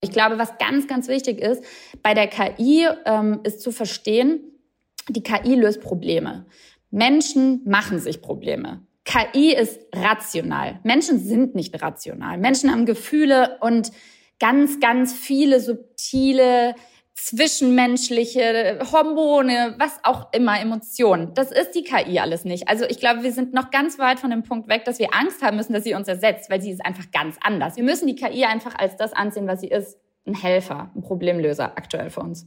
Ich glaube, was ganz, ganz wichtig ist, bei der KI ähm, ist zu verstehen, die KI löst Probleme. Menschen machen sich Probleme. KI ist rational. Menschen sind nicht rational. Menschen haben Gefühle und ganz, ganz viele subtile zwischenmenschliche Hormone, was auch immer, Emotionen. Das ist die KI alles nicht. Also ich glaube, wir sind noch ganz weit von dem Punkt weg, dass wir Angst haben müssen, dass sie uns ersetzt, weil sie ist einfach ganz anders. Wir müssen die KI einfach als das ansehen, was sie ist. Ein Helfer, ein Problemlöser aktuell für uns.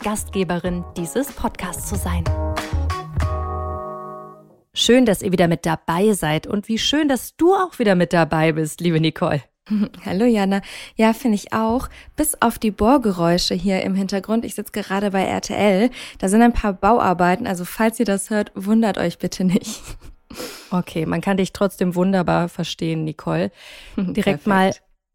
Gastgeberin dieses Podcasts zu sein. Schön, dass ihr wieder mit dabei seid und wie schön, dass du auch wieder mit dabei bist, liebe Nicole. Hallo Jana. Ja, finde ich auch. Bis auf die Bohrgeräusche hier im Hintergrund. Ich sitze gerade bei RTL. Da sind ein paar Bauarbeiten. Also falls ihr das hört, wundert euch bitte nicht. Okay, man kann dich trotzdem wunderbar verstehen, Nicole. Direkt Perfekt. mal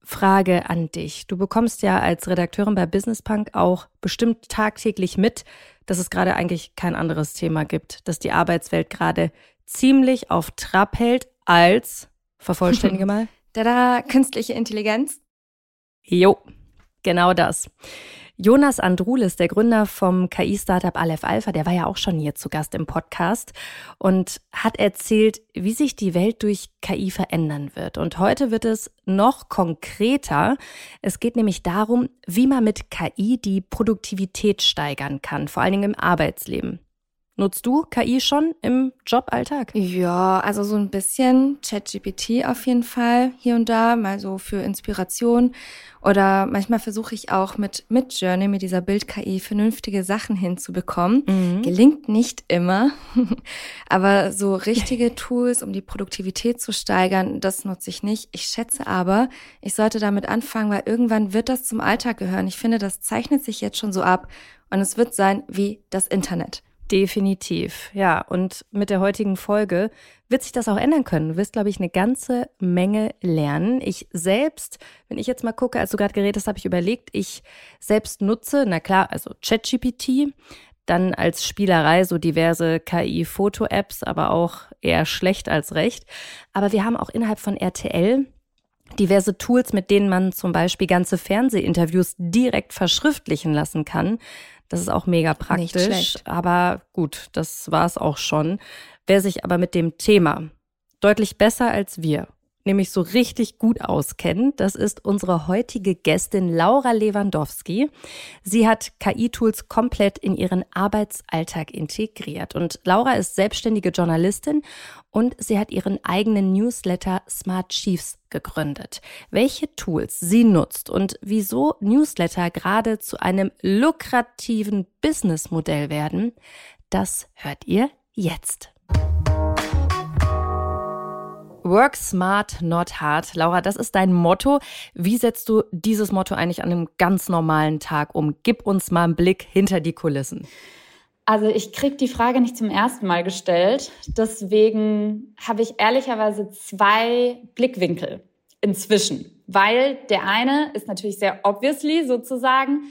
Frage an dich. Du bekommst ja als Redakteurin bei Business Punk auch bestimmt tagtäglich mit, dass es gerade eigentlich kein anderes Thema gibt, dass die Arbeitswelt gerade ziemlich auf Trab hält als, vervollständige mal. da künstliche Intelligenz. Jo, genau das. Jonas Andrulis, der Gründer vom KI-Startup Aleph Alpha, der war ja auch schon hier zu Gast im Podcast und hat erzählt, wie sich die Welt durch KI verändern wird. Und heute wird es noch konkreter. Es geht nämlich darum, wie man mit KI die Produktivität steigern kann, vor allen Dingen im Arbeitsleben. Nutzt du KI schon im Joballtag? Ja, also so ein bisschen ChatGPT auf jeden Fall hier und da, mal so für Inspiration. Oder manchmal versuche ich auch mit Midjourney, mit dieser Bild-KI, vernünftige Sachen hinzubekommen. Mhm. Gelingt nicht immer, aber so richtige Tools, um die Produktivität zu steigern, das nutze ich nicht. Ich schätze aber, ich sollte damit anfangen, weil irgendwann wird das zum Alltag gehören. Ich finde, das zeichnet sich jetzt schon so ab und es wird sein wie das Internet. Definitiv, ja. Und mit der heutigen Folge wird sich das auch ändern können. Du wirst, glaube ich, eine ganze Menge lernen. Ich selbst, wenn ich jetzt mal gucke, als du gerade geredet hast, habe ich überlegt, ich selbst nutze, na klar, also ChatGPT, dann als Spielerei so diverse KI-Foto-Apps, aber auch eher schlecht als recht. Aber wir haben auch innerhalb von RTL diverse Tools, mit denen man zum Beispiel ganze Fernsehinterviews direkt verschriftlichen lassen kann. Das ist auch mega praktisch. Aber gut, das war es auch schon. Wer sich aber mit dem Thema deutlich besser als wir nämlich so richtig gut auskennt. Das ist unsere heutige Gästin Laura Lewandowski. Sie hat KI-Tools komplett in ihren Arbeitsalltag integriert. Und Laura ist selbstständige Journalistin und sie hat ihren eigenen Newsletter Smart Chiefs gegründet. Welche Tools sie nutzt und wieso Newsletter gerade zu einem lukrativen Businessmodell werden, das hört ihr jetzt. Work smart, not hard. Laura, das ist dein Motto. Wie setzt du dieses Motto eigentlich an einem ganz normalen Tag um? Gib uns mal einen Blick hinter die Kulissen. Also ich kriege die Frage nicht zum ersten Mal gestellt. Deswegen habe ich ehrlicherweise zwei Blickwinkel inzwischen. Weil der eine ist natürlich sehr obviously sozusagen.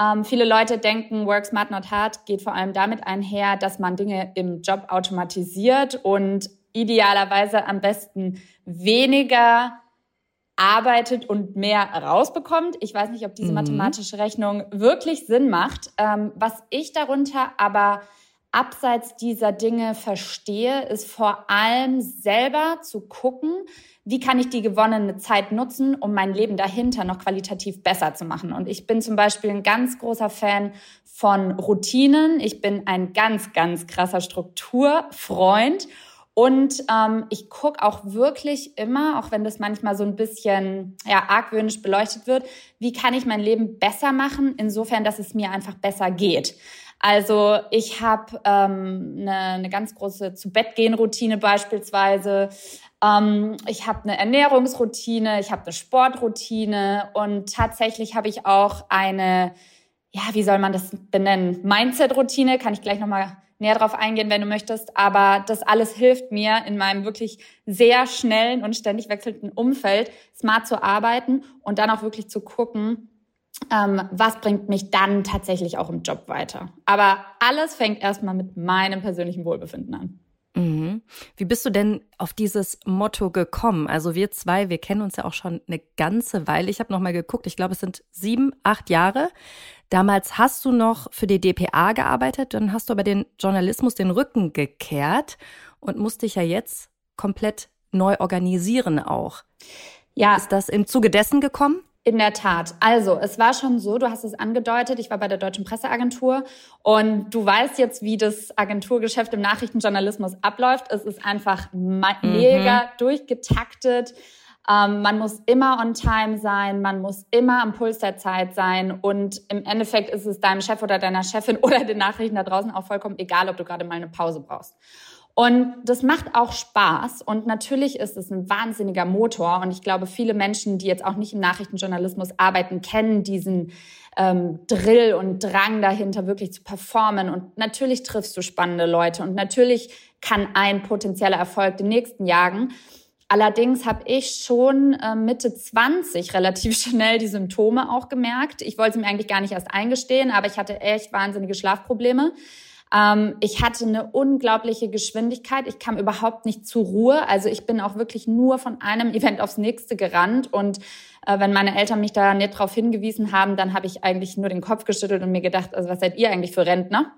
Ähm, viele Leute denken, Work Smart Not Hard geht vor allem damit einher, dass man Dinge im Job automatisiert und idealerweise am besten weniger arbeitet und mehr rausbekommt. Ich weiß nicht, ob diese mhm. mathematische Rechnung wirklich Sinn macht. Ähm, was ich darunter aber abseits dieser Dinge verstehe, ist vor allem selber zu gucken, wie kann ich die gewonnene Zeit nutzen, um mein Leben dahinter noch qualitativ besser zu machen. Und ich bin zum Beispiel ein ganz großer Fan von Routinen. Ich bin ein ganz, ganz krasser Strukturfreund. Und ähm, ich gucke auch wirklich immer, auch wenn das manchmal so ein bisschen ja, argwöhnisch beleuchtet wird, wie kann ich mein Leben besser machen, insofern, dass es mir einfach besser geht. Also ich habe ähm, eine, eine ganz große zu Bett gehen Routine beispielsweise. Ähm, ich habe eine Ernährungsroutine, ich habe eine Sportroutine und tatsächlich habe ich auch eine, ja, wie soll man das benennen? Mindset-Routine, kann ich gleich nochmal näher drauf eingehen, wenn du möchtest. Aber das alles hilft mir in meinem wirklich sehr schnellen und ständig wechselnden Umfeld, smart zu arbeiten und dann auch wirklich zu gucken, ähm, was bringt mich dann tatsächlich auch im Job weiter. Aber alles fängt erstmal mit meinem persönlichen Wohlbefinden an. Mhm. Wie bist du denn auf dieses Motto gekommen? Also wir zwei, wir kennen uns ja auch schon eine ganze Weile. Ich habe noch mal geguckt. Ich glaube, es sind sieben, acht Jahre. Damals hast du noch für die DPA gearbeitet, dann hast du aber den Journalismus den Rücken gekehrt und musst dich ja jetzt komplett neu organisieren auch. Ja. Ist das im Zuge dessen gekommen? In der Tat. Also, es war schon so, du hast es angedeutet, ich war bei der Deutschen Presseagentur und du weißt jetzt, wie das Agenturgeschäft im Nachrichtenjournalismus abläuft. Es ist einfach mhm. mega durchgetaktet. Ähm, man muss immer on time sein, man muss immer am Puls der Zeit sein und im Endeffekt ist es deinem Chef oder deiner Chefin oder den Nachrichten da draußen auch vollkommen egal, ob du gerade mal eine Pause brauchst. Und das macht auch Spaß. Und natürlich ist es ein wahnsinniger Motor. Und ich glaube, viele Menschen, die jetzt auch nicht im Nachrichtenjournalismus arbeiten, kennen diesen ähm, Drill und Drang dahinter, wirklich zu performen. Und natürlich triffst du spannende Leute. Und natürlich kann ein potenzieller Erfolg den nächsten jagen. Allerdings habe ich schon äh, Mitte 20 relativ schnell die Symptome auch gemerkt. Ich wollte sie mir eigentlich gar nicht erst eingestehen, aber ich hatte echt wahnsinnige Schlafprobleme. Ähm, ich hatte eine unglaubliche Geschwindigkeit. Ich kam überhaupt nicht zur Ruhe. Also ich bin auch wirklich nur von einem Event aufs nächste gerannt. Und äh, wenn meine Eltern mich da nicht drauf hingewiesen haben, dann habe ich eigentlich nur den Kopf geschüttelt und mir gedacht, also was seid ihr eigentlich für Rentner?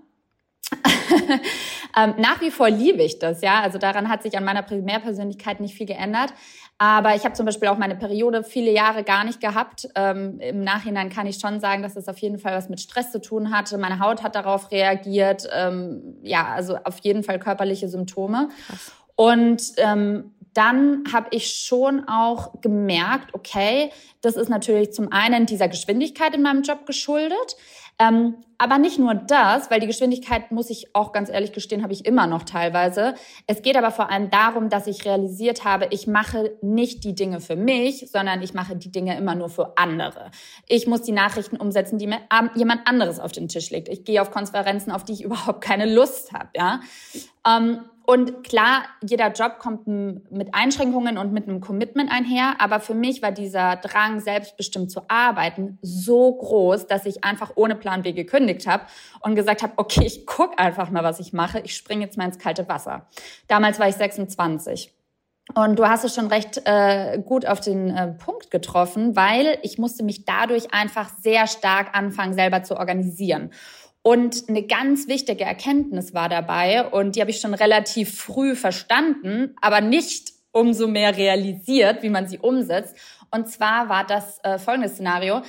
ähm, nach wie vor liebe ich das, ja. Also daran hat sich an meiner Primärpersönlichkeit nicht viel geändert. Aber ich habe zum Beispiel auch meine Periode viele Jahre gar nicht gehabt. Ähm, Im Nachhinein kann ich schon sagen, dass es auf jeden Fall was mit Stress zu tun hatte. Meine Haut hat darauf reagiert. Ähm, ja, also auf jeden Fall körperliche Symptome. Krass. Und ähm, dann habe ich schon auch gemerkt, okay, das ist natürlich zum einen dieser Geschwindigkeit in meinem Job geschuldet. Ähm, aber nicht nur das, weil die Geschwindigkeit, muss ich auch ganz ehrlich gestehen, habe ich immer noch teilweise. Es geht aber vor allem darum, dass ich realisiert habe, ich mache nicht die Dinge für mich, sondern ich mache die Dinge immer nur für andere. Ich muss die Nachrichten umsetzen, die mir jemand anderes auf den Tisch legt. Ich gehe auf Konferenzen, auf die ich überhaupt keine Lust habe. Ja? Ähm, und klar, jeder Job kommt mit Einschränkungen und mit einem Commitment einher. Aber für mich war dieser Drang, selbstbestimmt zu arbeiten, so groß, dass ich einfach ohne Plan B gekündigt habe und gesagt habe, okay, ich guck einfach mal, was ich mache. Ich springe jetzt mal ins kalte Wasser. Damals war ich 26. Und du hast es schon recht äh, gut auf den äh, Punkt getroffen, weil ich musste mich dadurch einfach sehr stark anfangen, selber zu organisieren. Und eine ganz wichtige Erkenntnis war dabei, und die habe ich schon relativ früh verstanden, aber nicht umso mehr realisiert, wie man sie umsetzt. Und zwar war das äh, folgende Szenario.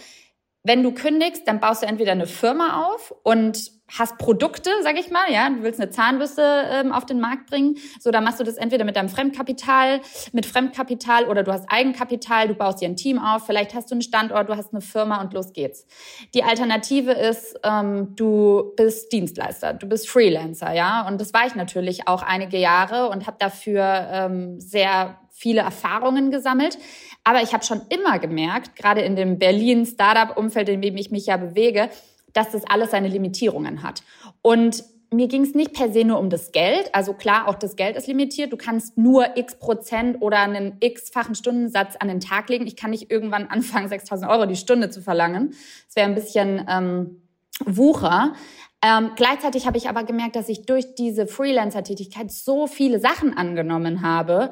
Wenn du kündigst, dann baust du entweder eine Firma auf und hast Produkte, sag ich mal, ja, du willst eine Zahnbürste ähm, auf den Markt bringen, so dann machst du das entweder mit deinem Fremdkapital, mit Fremdkapital oder du hast Eigenkapital, du baust dir ein Team auf, vielleicht hast du einen Standort, du hast eine Firma und los geht's. Die Alternative ist, ähm, du bist Dienstleister, du bist Freelancer, ja, und das war ich natürlich auch einige Jahre und habe dafür ähm, sehr viele Erfahrungen gesammelt. Aber ich habe schon immer gemerkt, gerade in dem Berlin Startup-Umfeld, in dem ich mich ja bewege, dass das alles seine Limitierungen hat. Und mir ging es nicht per se nur um das Geld. Also klar, auch das Geld ist limitiert. Du kannst nur x Prozent oder einen x-fachen Stundensatz an den Tag legen. Ich kann nicht irgendwann anfangen, 6000 Euro die Stunde zu verlangen. Das wäre ein bisschen ähm, Wucher. Ähm, gleichzeitig habe ich aber gemerkt, dass ich durch diese Freelancer-Tätigkeit so viele Sachen angenommen habe,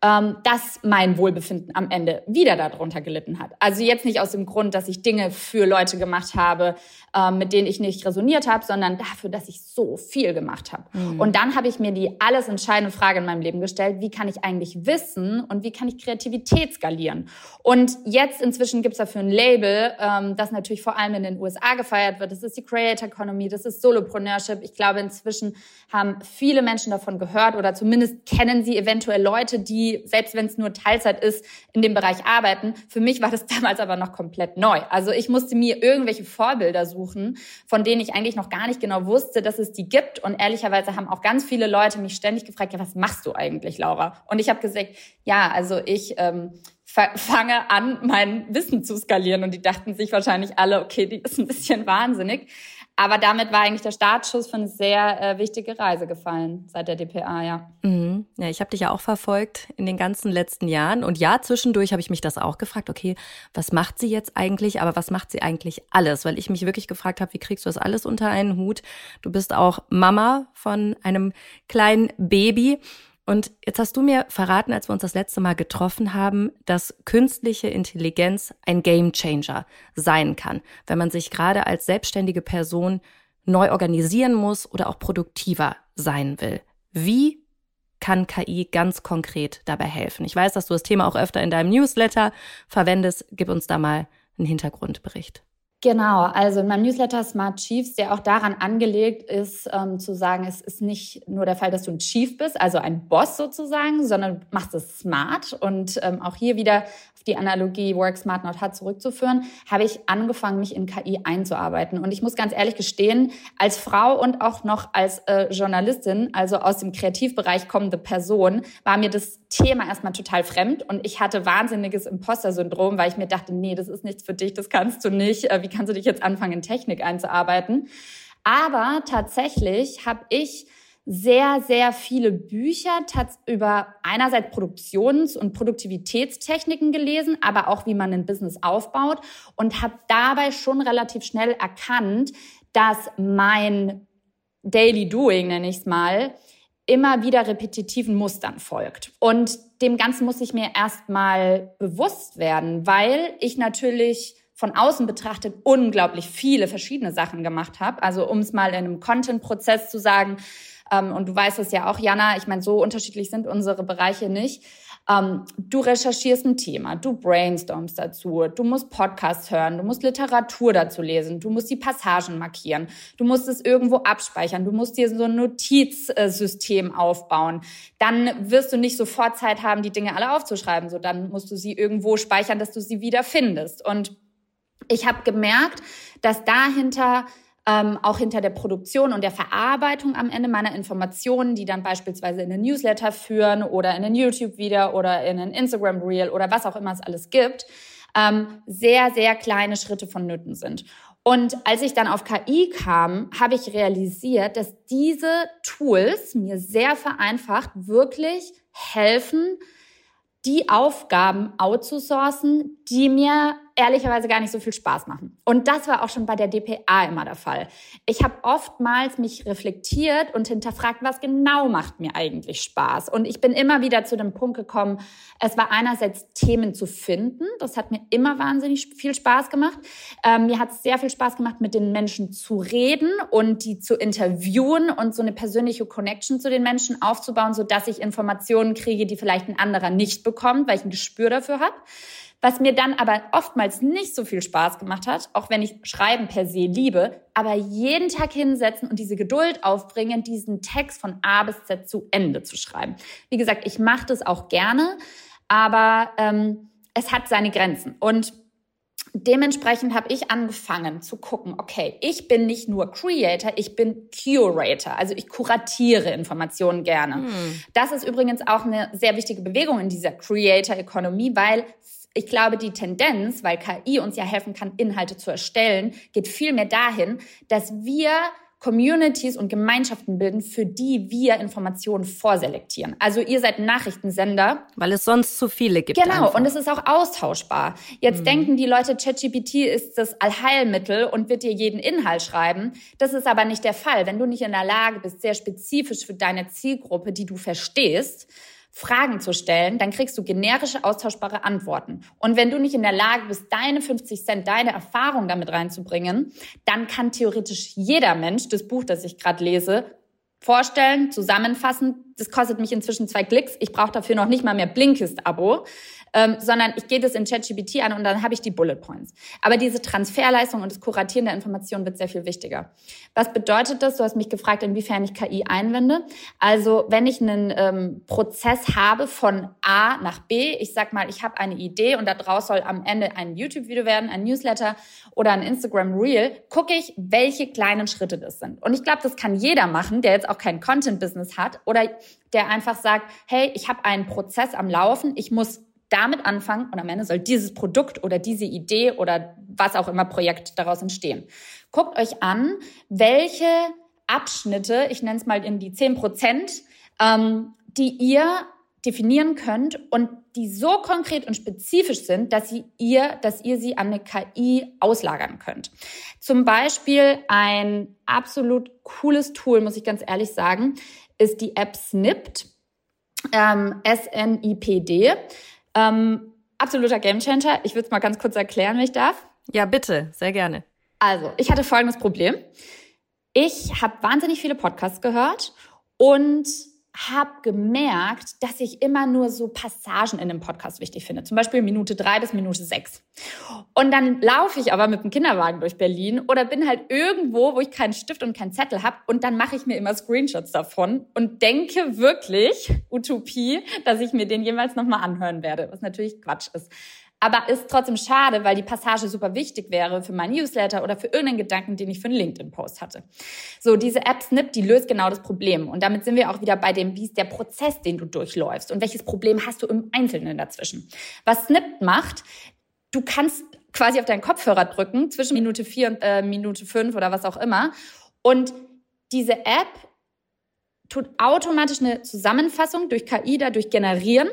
ähm, dass mein Wohlbefinden am Ende wieder darunter gelitten hat. Also jetzt nicht aus dem Grund, dass ich Dinge für Leute gemacht habe, ähm, mit denen ich nicht resoniert habe, sondern dafür, dass ich so viel gemacht habe. Mhm. Und dann habe ich mir die alles entscheidende Frage in meinem Leben gestellt, wie kann ich eigentlich wissen und wie kann ich Kreativität skalieren? Und jetzt inzwischen gibt es dafür ein Label, ähm, das natürlich vor allem in den USA gefeiert wird. Das ist die Creator Economy, das ist ist Solopreneurship. Ich glaube, inzwischen haben viele Menschen davon gehört oder zumindest kennen sie eventuell Leute, die, selbst wenn es nur Teilzeit ist, in dem Bereich arbeiten. Für mich war das damals aber noch komplett neu. Also ich musste mir irgendwelche Vorbilder suchen, von denen ich eigentlich noch gar nicht genau wusste, dass es die gibt. Und ehrlicherweise haben auch ganz viele Leute mich ständig gefragt, ja, was machst du eigentlich, Laura? Und ich habe gesagt, ja, also ich ähm, fange an, mein Wissen zu skalieren. Und die dachten sich wahrscheinlich alle, okay, die ist ein bisschen wahnsinnig. Aber damit war eigentlich der Startschuss für eine sehr äh, wichtige Reise gefallen seit der DPA, ja. Mhm. Ja, ich habe dich ja auch verfolgt in den ganzen letzten Jahren. Und ja, zwischendurch habe ich mich das auch gefragt, okay, was macht sie jetzt eigentlich, aber was macht sie eigentlich alles? Weil ich mich wirklich gefragt habe, wie kriegst du das alles unter einen Hut? Du bist auch Mama von einem kleinen Baby. Und jetzt hast du mir verraten, als wir uns das letzte Mal getroffen haben, dass künstliche Intelligenz ein Gamechanger sein kann, wenn man sich gerade als selbstständige Person neu organisieren muss oder auch produktiver sein will. Wie kann KI ganz konkret dabei helfen? Ich weiß, dass du das Thema auch öfter in deinem Newsletter verwendest. Gib uns da mal einen Hintergrundbericht. Genau, also in meinem Newsletter Smart Chiefs, der auch daran angelegt ist, ähm, zu sagen, es ist nicht nur der Fall, dass du ein Chief bist, also ein Boss sozusagen, sondern machst es smart. Und ähm, auch hier wieder die Analogie Work Smart Not Hard zurückzuführen, habe ich angefangen, mich in KI einzuarbeiten. Und ich muss ganz ehrlich gestehen, als Frau und auch noch als äh, Journalistin, also aus dem Kreativbereich kommende Person, war mir das Thema erstmal total fremd und ich hatte wahnsinniges Imposter-Syndrom, weil ich mir dachte, nee, das ist nichts für dich, das kannst du nicht. Äh, kannst du dich jetzt anfangen, in Technik einzuarbeiten? Aber tatsächlich habe ich sehr, sehr viele Bücher über einerseits Produktions- und Produktivitätstechniken gelesen, aber auch wie man ein Business aufbaut und habe dabei schon relativ schnell erkannt, dass mein Daily Doing, nenne ich es mal, immer wieder repetitiven Mustern folgt. Und dem Ganzen muss ich mir erstmal bewusst werden, weil ich natürlich von außen betrachtet unglaublich viele verschiedene Sachen gemacht habe. Also um es mal in einem Content-Prozess zu sagen, ähm, und du weißt es ja auch, Jana, ich meine, so unterschiedlich sind unsere Bereiche nicht. Ähm, du recherchierst ein Thema, du brainstormst dazu, du musst Podcasts hören, du musst Literatur dazu lesen, du musst die Passagen markieren, du musst es irgendwo abspeichern, du musst dir so ein Notizsystem aufbauen. Dann wirst du nicht sofort Zeit haben, die Dinge alle aufzuschreiben, so dann musst du sie irgendwo speichern, dass du sie wieder findest. Und ich habe gemerkt, dass dahinter ähm, auch hinter der Produktion und der Verarbeitung am Ende meiner Informationen, die dann beispielsweise in den Newsletter führen oder in ein YouTube-Video oder in ein Instagram-Reel oder was auch immer es alles gibt, ähm, sehr, sehr kleine Schritte vonnöten sind. Und als ich dann auf KI kam, habe ich realisiert, dass diese Tools mir sehr vereinfacht wirklich helfen, die Aufgaben outzusourcen, die mir ehrlicherweise gar nicht so viel Spaß machen. Und das war auch schon bei der DPA immer der Fall. Ich habe oftmals mich reflektiert und hinterfragt, was genau macht mir eigentlich Spaß. Und ich bin immer wieder zu dem Punkt gekommen, es war einerseits Themen zu finden. Das hat mir immer wahnsinnig viel Spaß gemacht. Ähm, mir hat es sehr viel Spaß gemacht, mit den Menschen zu reden und die zu interviewen und so eine persönliche Connection zu den Menschen aufzubauen, sodass ich Informationen kriege, die vielleicht ein anderer nicht bekommt, weil ich ein Gespür dafür habe. Was mir dann aber oftmals nicht so viel Spaß gemacht hat, auch wenn ich Schreiben per se liebe, aber jeden Tag hinsetzen und diese Geduld aufbringen, diesen Text von A bis Z zu Ende zu schreiben. Wie gesagt, ich mache das auch gerne, aber ähm, es hat seine Grenzen. Und dementsprechend habe ich angefangen zu gucken, okay, ich bin nicht nur Creator, ich bin Curator. Also ich kuratiere Informationen gerne. Hm. Das ist übrigens auch eine sehr wichtige Bewegung in dieser Creator-Ökonomie, weil ich glaube, die Tendenz, weil KI uns ja helfen kann, Inhalte zu erstellen, geht vielmehr dahin, dass wir Communities und Gemeinschaften bilden, für die wir Informationen vorselektieren. Also ihr seid Nachrichtensender. Weil es sonst zu viele gibt. Genau, einfach. und es ist auch austauschbar. Jetzt mhm. denken die Leute, ChatGPT ist das Allheilmittel und wird dir jeden Inhalt schreiben. Das ist aber nicht der Fall. Wenn du nicht in der Lage bist, sehr spezifisch für deine Zielgruppe, die du verstehst, Fragen zu stellen, dann kriegst du generische, austauschbare Antworten. Und wenn du nicht in der Lage bist, deine 50 Cent, deine Erfahrung damit reinzubringen, dann kann theoretisch jeder Mensch das Buch, das ich gerade lese, vorstellen, zusammenfassen. Das kostet mich inzwischen zwei Klicks. Ich brauche dafür noch nicht mal mehr Blinkist-Abo. Ähm, sondern ich gehe das in ChatGPT an und dann habe ich die Bullet Points. Aber diese Transferleistung und das Kuratieren der Informationen wird sehr viel wichtiger. Was bedeutet das? Du hast mich gefragt, inwiefern ich KI einwende. Also wenn ich einen ähm, Prozess habe von A nach B, ich sag mal, ich habe eine Idee und daraus soll am Ende ein YouTube-Video werden, ein Newsletter oder ein Instagram Reel, gucke ich, welche kleinen Schritte das sind. Und ich glaube, das kann jeder machen, der jetzt auch kein Content-Business hat oder der einfach sagt, hey, ich habe einen Prozess am Laufen, ich muss damit anfangen und am Ende soll dieses Produkt oder diese Idee oder was auch immer Projekt daraus entstehen. Guckt euch an, welche Abschnitte, ich nenne es mal in die 10 Prozent, ähm, die ihr definieren könnt und die so konkret und spezifisch sind, dass sie ihr, dass ihr sie an eine KI auslagern könnt. Zum Beispiel ein absolut cooles Tool, muss ich ganz ehrlich sagen, ist die App Snipped, ähm, S-N-I-P-D. Ähm, absoluter Gamechanger. Ich würde es mal ganz kurz erklären, wenn ich darf. Ja, bitte, sehr gerne. Also, ich hatte folgendes Problem. Ich habe wahnsinnig viele Podcasts gehört und habe gemerkt, dass ich immer nur so Passagen in dem Podcast wichtig finde. Zum Beispiel Minute drei bis Minute sechs. Und dann laufe ich aber mit dem Kinderwagen durch Berlin oder bin halt irgendwo, wo ich keinen Stift und keinen Zettel habe und dann mache ich mir immer Screenshots davon und denke wirklich, Utopie, dass ich mir den jemals nochmal anhören werde, was natürlich Quatsch ist. Aber ist trotzdem schade, weil die Passage super wichtig wäre für mein Newsletter oder für irgendeinen Gedanken, den ich für einen LinkedIn-Post hatte. So, diese App Snip, die löst genau das Problem. Und damit sind wir auch wieder bei dem, wie ist der Prozess, den du durchläufst und welches Problem hast du im Einzelnen dazwischen. Was Snip macht, du kannst quasi auf deinen Kopfhörer drücken zwischen Minute vier und äh, Minute fünf oder was auch immer. Und diese App tut automatisch eine Zusammenfassung durch KI dadurch generieren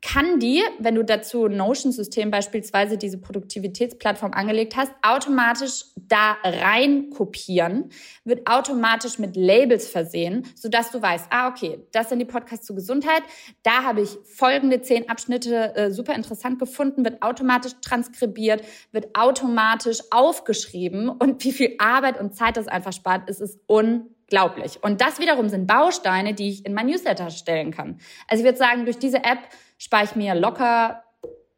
kann die, wenn du dazu Notion-System beispielsweise diese Produktivitätsplattform angelegt hast, automatisch da rein kopieren, wird automatisch mit Labels versehen, sodass du weißt, ah, okay, das sind die Podcasts zur Gesundheit, da habe ich folgende zehn Abschnitte äh, super interessant gefunden, wird automatisch transkribiert, wird automatisch aufgeschrieben und wie viel Arbeit und Zeit das einfach spart, ist es unglaublich. Und das wiederum sind Bausteine, die ich in mein Newsletter stellen kann. Also ich würde sagen, durch diese App spare ich mir locker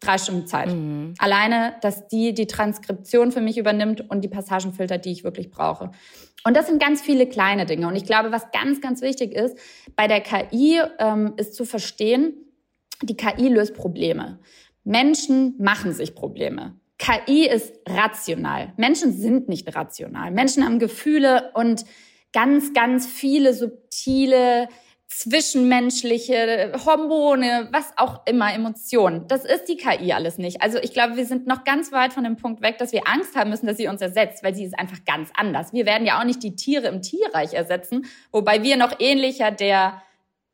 drei Stunden Zeit. Mhm. Alleine, dass die die Transkription für mich übernimmt und die Passagenfilter, die ich wirklich brauche. Und das sind ganz viele kleine Dinge. Und ich glaube, was ganz, ganz wichtig ist, bei der KI ähm, ist zu verstehen, die KI löst Probleme. Menschen machen sich Probleme. KI ist rational. Menschen sind nicht rational. Menschen haben Gefühle und ganz, ganz viele subtile zwischenmenschliche Hormone, was auch immer, Emotionen. Das ist die KI alles nicht. Also ich glaube, wir sind noch ganz weit von dem Punkt weg, dass wir Angst haben müssen, dass sie uns ersetzt, weil sie ist einfach ganz anders. Wir werden ja auch nicht die Tiere im Tierreich ersetzen, wobei wir noch ähnlicher der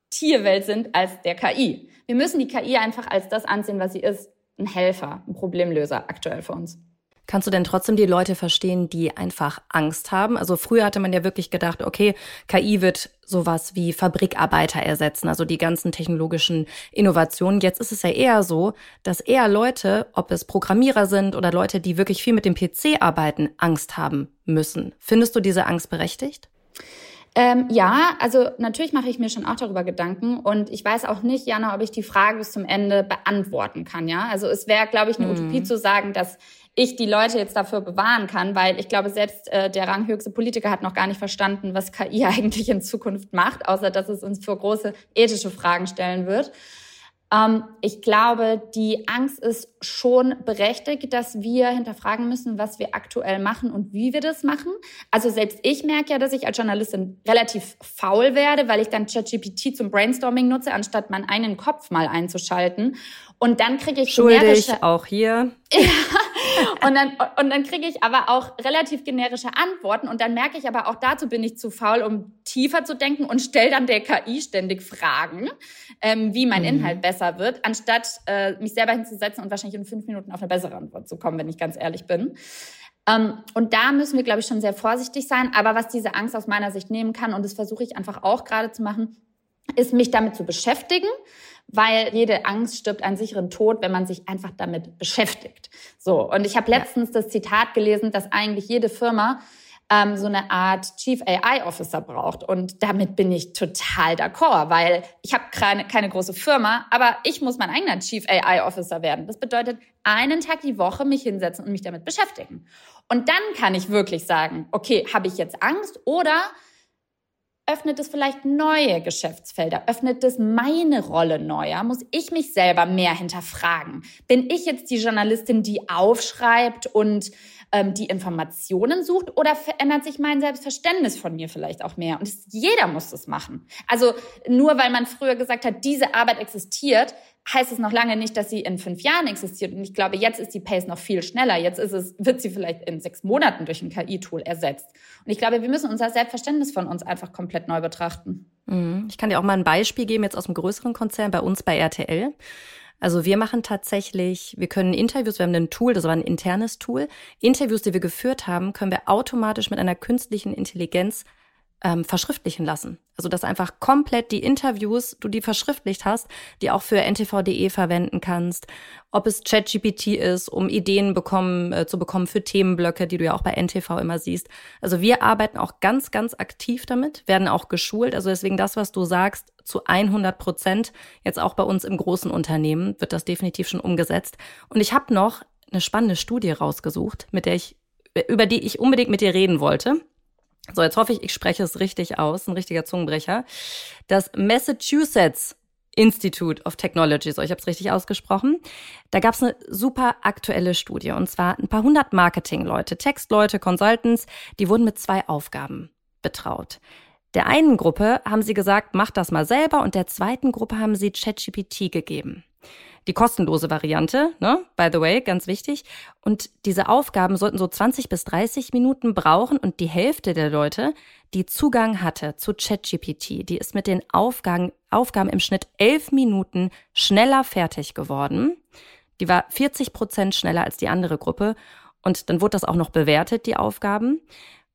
Tierwelt sind als der KI. Wir müssen die KI einfach als das ansehen, was sie ist. Ein Helfer, ein Problemlöser aktuell für uns. Kannst du denn trotzdem die Leute verstehen, die einfach Angst haben? Also früher hatte man ja wirklich gedacht, okay, KI wird sowas wie Fabrikarbeiter ersetzen, also die ganzen technologischen Innovationen. Jetzt ist es ja eher so, dass eher Leute, ob es Programmierer sind oder Leute, die wirklich viel mit dem PC arbeiten, Angst haben müssen. Findest du diese Angst berechtigt? Ähm, ja, also natürlich mache ich mir schon auch darüber Gedanken und ich weiß auch nicht, Jana, ob ich die Frage bis zum Ende beantworten kann. Ja, also es wäre, glaube ich, eine mhm. Utopie zu sagen, dass ich die Leute jetzt dafür bewahren kann, weil ich glaube, selbst äh, der ranghöchste Politiker hat noch gar nicht verstanden, was KI eigentlich in Zukunft macht, außer dass es uns für große ethische Fragen stellen wird. Ähm, ich glaube, die Angst ist schon berechtigt, dass wir hinterfragen müssen, was wir aktuell machen und wie wir das machen. Also selbst ich merke ja, dass ich als Journalistin relativ faul werde, weil ich dann ChatGPT zum Brainstorming nutze, anstatt meinen eigenen Kopf mal einzuschalten. Und dann kriege ich Schuldig, generische, auch hier. Ja, und dann, und dann kriege ich aber auch relativ generische Antworten. Und dann merke ich aber auch dazu bin ich zu faul, um tiefer zu denken und stelle dann der KI ständig Fragen, ähm, wie mein mhm. Inhalt besser wird, anstatt äh, mich selber hinzusetzen und wahrscheinlich in fünf Minuten auf eine bessere Antwort zu kommen, wenn ich ganz ehrlich bin. Ähm, und da müssen wir, glaube ich, schon sehr vorsichtig sein. Aber was diese Angst aus meiner Sicht nehmen kann, und das versuche ich einfach auch gerade zu machen, ist mich damit zu beschäftigen weil jede Angst stirbt einen sicheren Tod, wenn man sich einfach damit beschäftigt. So, und ich habe letztens das Zitat gelesen, dass eigentlich jede Firma ähm, so eine Art Chief AI Officer braucht. Und damit bin ich total d'accord, weil ich habe keine, keine große Firma, aber ich muss mein eigener Chief AI Officer werden. Das bedeutet, einen Tag die Woche mich hinsetzen und mich damit beschäftigen. Und dann kann ich wirklich sagen, okay, habe ich jetzt Angst oder öffnet es vielleicht neue Geschäftsfelder, öffnet es meine Rolle neuer, muss ich mich selber mehr hinterfragen. Bin ich jetzt die Journalistin, die aufschreibt und ähm, die Informationen sucht oder verändert sich mein Selbstverständnis von mir vielleicht auch mehr? Und es, jeder muss das machen. Also nur weil man früher gesagt hat, diese Arbeit existiert, heißt es noch lange nicht, dass sie in fünf Jahren existiert. Und ich glaube, jetzt ist die Pace noch viel schneller. Jetzt ist es, wird sie vielleicht in sechs Monaten durch ein KI-Tool ersetzt. Und ich glaube, wir müssen unser Selbstverständnis von uns einfach komplett neu betrachten. Mhm. Ich kann dir auch mal ein Beispiel geben, jetzt aus dem größeren Konzern, bei uns bei RTL. Also wir machen tatsächlich, wir können Interviews, wir haben ein Tool, das war ein internes Tool. Interviews, die wir geführt haben, können wir automatisch mit einer künstlichen Intelligenz ähm, verschriftlichen lassen. Also dass einfach komplett die Interviews, du die verschriftlicht hast, die auch für ntv.de verwenden kannst. Ob es ChatGPT ist, um Ideen bekommen, äh, zu bekommen für Themenblöcke, die du ja auch bei NTV immer siehst. Also wir arbeiten auch ganz, ganz aktiv damit, werden auch geschult. Also deswegen das, was du sagst, zu 100 Prozent, jetzt auch bei uns im großen Unternehmen, wird das definitiv schon umgesetzt. Und ich habe noch eine spannende Studie rausgesucht, mit der ich, über die ich unbedingt mit dir reden wollte. So, jetzt hoffe ich, ich spreche es richtig aus, ein richtiger Zungenbrecher. Das Massachusetts Institute of Technology, so ich habe es richtig ausgesprochen. Da gab es eine super aktuelle Studie und zwar ein paar hundert Marketingleute, Textleute, Consultants, die wurden mit zwei Aufgaben betraut. Der einen Gruppe haben sie gesagt, mach das mal selber und der zweiten Gruppe haben sie ChatGPT gegeben die kostenlose Variante, ne? By the way, ganz wichtig. Und diese Aufgaben sollten so 20 bis 30 Minuten brauchen und die Hälfte der Leute, die Zugang hatte zu ChatGPT, die ist mit den Aufgaben, Aufgaben im Schnitt elf Minuten schneller fertig geworden. Die war 40 Prozent schneller als die andere Gruppe. Und dann wurde das auch noch bewertet, die Aufgaben.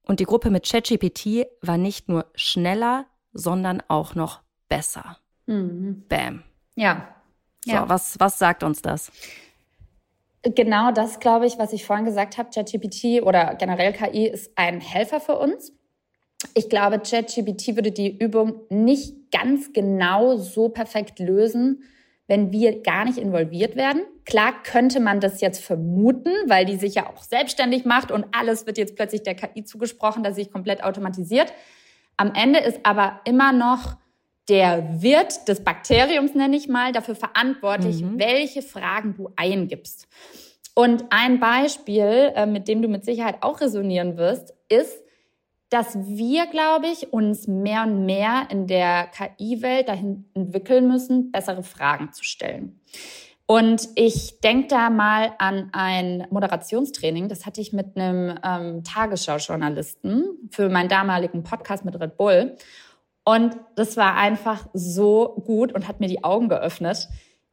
Und die Gruppe mit ChatGPT war nicht nur schneller, sondern auch noch besser. Mhm. Bam. Ja, so, ja. was, was sagt uns das? Genau das, glaube ich, was ich vorhin gesagt habe. ChatGPT oder generell KI ist ein Helfer für uns. Ich glaube, ChatGPT würde die Übung nicht ganz genau so perfekt lösen, wenn wir gar nicht involviert werden. Klar könnte man das jetzt vermuten, weil die sich ja auch selbstständig macht und alles wird jetzt plötzlich der KI zugesprochen, dass sich komplett automatisiert. Am Ende ist aber immer noch der Wirt des Bakteriums, nenne ich mal, dafür verantwortlich, mhm. welche Fragen du eingibst. Und ein Beispiel, äh, mit dem du mit Sicherheit auch resonieren wirst, ist, dass wir, glaube ich, uns mehr und mehr in der KI-Welt dahin entwickeln müssen, bessere Fragen zu stellen. Und ich denke da mal an ein Moderationstraining, das hatte ich mit einem ähm, Tagesschau-Journalisten für meinen damaligen Podcast mit Red Bull. Und das war einfach so gut und hat mir die Augen geöffnet.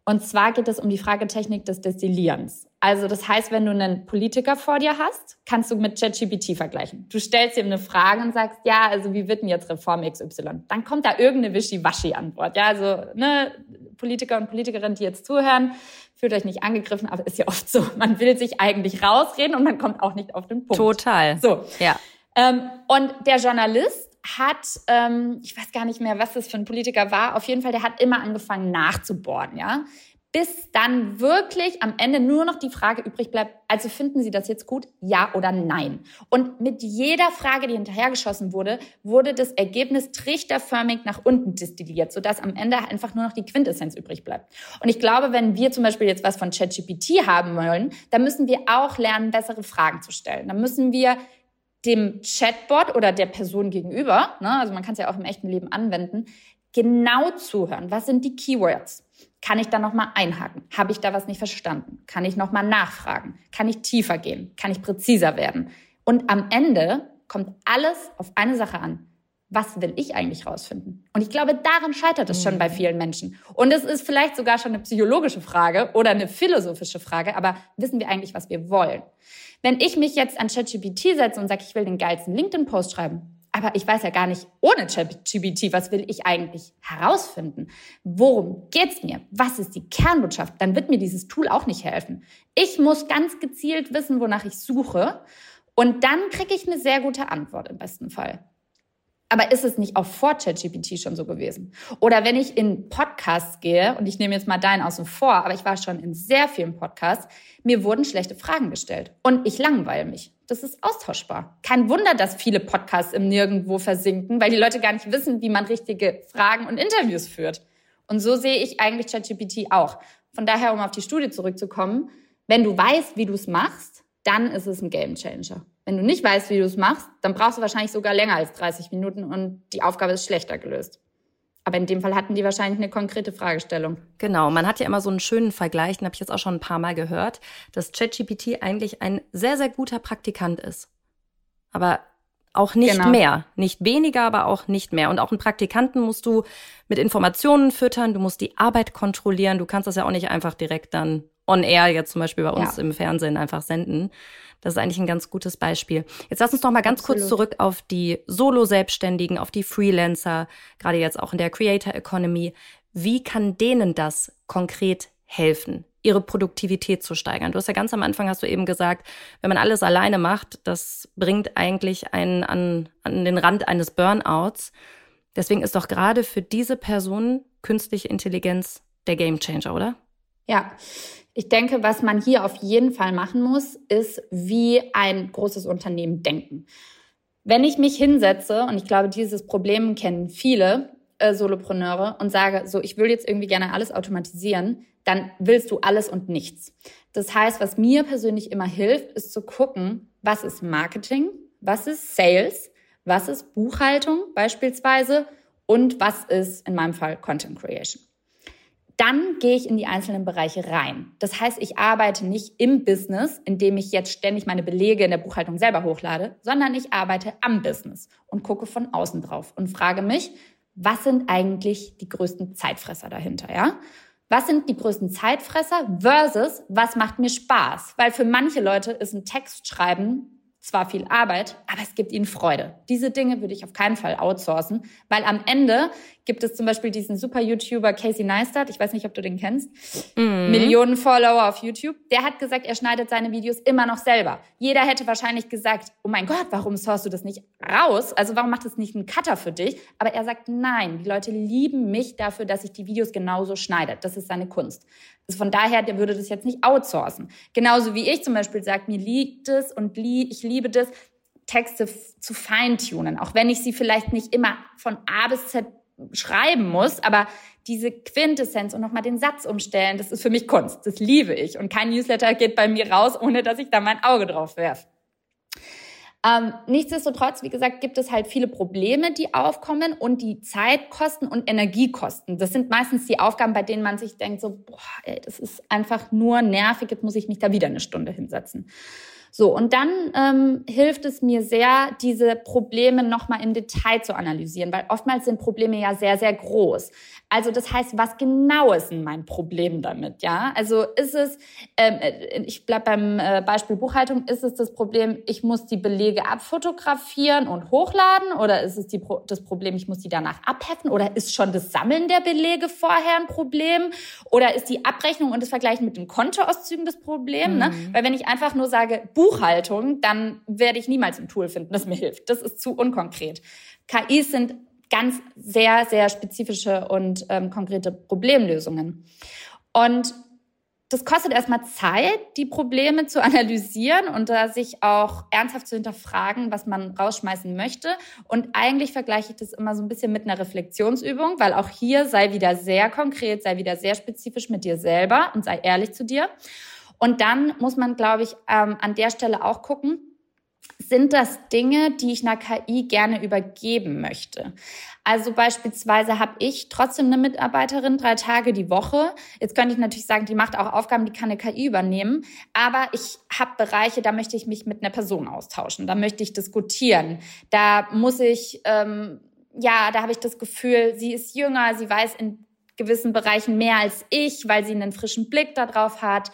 Und zwar geht es um die Fragetechnik des Destillierens. Also das heißt, wenn du einen Politiker vor dir hast, kannst du mit ChatGPT vergleichen. Du stellst ihm eine Frage und sagst, ja, also wie wird denn jetzt Reform XY? Dann kommt da irgendeine Wischiwaschi-Antwort. Ja, also ne, Politiker und Politikerinnen, die jetzt zuhören, fühlt euch nicht angegriffen, aber ist ja oft so. Man will sich eigentlich rausreden und man kommt auch nicht auf den Punkt. Total. So. Ja. Ähm, und der Journalist hat, ähm, ich weiß gar nicht mehr, was das für ein Politiker war, auf jeden Fall, der hat immer angefangen nachzubohren, ja. Bis dann wirklich am Ende nur noch die Frage übrig bleibt, also finden Sie das jetzt gut, ja oder nein? Und mit jeder Frage, die hinterhergeschossen wurde, wurde das Ergebnis trichterförmig nach unten destilliert, sodass am Ende einfach nur noch die Quintessenz übrig bleibt. Und ich glaube, wenn wir zum Beispiel jetzt was von ChatGPT haben wollen, dann müssen wir auch lernen, bessere Fragen zu stellen. Dann müssen wir dem Chatbot oder der Person gegenüber, ne, also man kann es ja auch im echten Leben anwenden, genau zuhören. Was sind die Keywords? Kann ich da nochmal einhaken? Habe ich da was nicht verstanden? Kann ich nochmal nachfragen? Kann ich tiefer gehen? Kann ich präziser werden? Und am Ende kommt alles auf eine Sache an. Was will ich eigentlich rausfinden? Und ich glaube, daran scheitert es schon bei mhm. vielen Menschen. Und es ist vielleicht sogar schon eine psychologische Frage oder eine philosophische Frage, aber wissen wir eigentlich, was wir wollen? Wenn ich mich jetzt an ChatGPT setze und sage, ich will den geilsten LinkedIn-Post schreiben, aber ich weiß ja gar nicht ohne ChatGPT, was will ich eigentlich herausfinden? Worum geht's mir? Was ist die Kernbotschaft? Dann wird mir dieses Tool auch nicht helfen. Ich muss ganz gezielt wissen, wonach ich suche Und dann kriege ich eine sehr gute Antwort im besten Fall. Aber ist es nicht auch vor ChatGPT schon so gewesen? Oder wenn ich in Podcasts gehe, und ich nehme jetzt mal deinen außen vor, aber ich war schon in sehr vielen Podcasts, mir wurden schlechte Fragen gestellt. Und ich langweile mich. Das ist austauschbar. Kein Wunder, dass viele Podcasts im Nirgendwo versinken, weil die Leute gar nicht wissen, wie man richtige Fragen und Interviews führt. Und so sehe ich eigentlich ChatGPT auch. Von daher, um auf die Studie zurückzukommen, wenn du weißt, wie du es machst, dann ist es ein Gamechanger. Wenn du nicht weißt, wie du es machst, dann brauchst du wahrscheinlich sogar länger als 30 Minuten und die Aufgabe ist schlechter gelöst. Aber in dem Fall hatten die wahrscheinlich eine konkrete Fragestellung. Genau, man hat ja immer so einen schönen Vergleich, den habe ich jetzt auch schon ein paar Mal gehört, dass ChatGPT eigentlich ein sehr, sehr guter Praktikant ist. Aber auch nicht genau. mehr. Nicht weniger, aber auch nicht mehr. Und auch einen Praktikanten musst du mit Informationen füttern, du musst die Arbeit kontrollieren. Du kannst das ja auch nicht einfach direkt dann on air jetzt zum Beispiel bei uns ja. im Fernsehen einfach senden. Das ist eigentlich ein ganz gutes Beispiel. Jetzt lass uns noch mal ganz Absolut. kurz zurück auf die Solo-Selbstständigen, auf die Freelancer, gerade jetzt auch in der Creator Economy. Wie kann denen das konkret helfen, ihre Produktivität zu steigern? Du hast ja ganz am Anfang hast du eben gesagt, wenn man alles alleine macht, das bringt eigentlich einen an, an den Rand eines Burnouts. Deswegen ist doch gerade für diese Personen künstliche Intelligenz der Gamechanger, oder? Ja, ich denke, was man hier auf jeden Fall machen muss, ist wie ein großes Unternehmen denken. Wenn ich mich hinsetze, und ich glaube, dieses Problem kennen viele äh, Solopreneure, und sage, so, ich will jetzt irgendwie gerne alles automatisieren, dann willst du alles und nichts. Das heißt, was mir persönlich immer hilft, ist zu gucken, was ist Marketing, was ist Sales, was ist Buchhaltung beispielsweise und was ist in meinem Fall Content Creation dann gehe ich in die einzelnen Bereiche rein. Das heißt, ich arbeite nicht im Business, indem ich jetzt ständig meine Belege in der Buchhaltung selber hochlade, sondern ich arbeite am Business und gucke von außen drauf und frage mich, was sind eigentlich die größten Zeitfresser dahinter, ja? Was sind die größten Zeitfresser versus was macht mir Spaß? Weil für manche Leute ist ein Text schreiben zwar viel Arbeit, aber es gibt ihnen Freude. Diese Dinge würde ich auf keinen Fall outsourcen, weil am Ende gibt es zum Beispiel diesen super YouTuber Casey Neistat, ich weiß nicht, ob du den kennst, mhm. Millionen Follower auf YouTube, der hat gesagt, er schneidet seine Videos immer noch selber. Jeder hätte wahrscheinlich gesagt, oh mein Gott, warum sourst du das nicht raus? Also warum macht das nicht ein Cutter für dich? Aber er sagt, nein, die Leute lieben mich dafür, dass ich die Videos genauso schneide. Das ist seine Kunst. Also von daher, der würde das jetzt nicht outsourcen. Genauso wie ich zum Beispiel sage, mir liegt es und ich liebe das, Texte zu feintunen, auch wenn ich sie vielleicht nicht immer von A bis Z schreiben muss, aber diese Quintessenz und nochmal den Satz umstellen, das ist für mich Kunst, das liebe ich und kein Newsletter geht bei mir raus, ohne dass ich da mein Auge drauf werfe. Ähm, nichtsdestotrotz, wie gesagt, gibt es halt viele Probleme, die aufkommen und die Zeitkosten und Energiekosten. Das sind meistens die Aufgaben, bei denen man sich denkt, so, boah, ey, das ist einfach nur nervig, jetzt muss ich mich da wieder eine Stunde hinsetzen. So, und dann ähm, hilft es mir sehr, diese Probleme nochmal im Detail zu analysieren, weil oftmals sind Probleme ja sehr, sehr groß. Also das heißt, was genau ist denn mein Problem damit? Ja, also ist es, ähm, äh, ich bleib beim äh, Beispiel Buchhaltung, ist es das Problem, ich muss die Belege abfotografieren und hochladen oder ist es die, das Problem, ich muss die danach abheften oder ist schon das Sammeln der Belege vorher ein Problem oder ist die Abrechnung und das Vergleichen mit den Kontoauszügen das Problem? Ne? Mhm. Ne? Weil wenn ich einfach nur sage Buchhaltung, dann werde ich niemals ein Tool finden, das mir hilft. Das ist zu unkonkret. KIs sind ganz sehr, sehr spezifische und ähm, konkrete Problemlösungen. Und das kostet erstmal Zeit, die Probleme zu analysieren und da sich auch ernsthaft zu hinterfragen, was man rausschmeißen möchte. Und eigentlich vergleiche ich das immer so ein bisschen mit einer Reflexionsübung, weil auch hier sei wieder sehr konkret, sei wieder sehr spezifisch mit dir selber und sei ehrlich zu dir. Und dann muss man, glaube ich, ähm, an der Stelle auch gucken, sind das Dinge, die ich einer KI gerne übergeben möchte. Also beispielsweise habe ich trotzdem eine Mitarbeiterin drei Tage die Woche. Jetzt könnte ich natürlich sagen, die macht auch Aufgaben, die kann eine KI übernehmen. Aber ich habe Bereiche, da möchte ich mich mit einer Person austauschen. Da möchte ich diskutieren. Da muss ich, ähm, ja, da habe ich das Gefühl, sie ist jünger, sie weiß in gewissen Bereichen mehr als ich, weil sie einen frischen Blick darauf hat.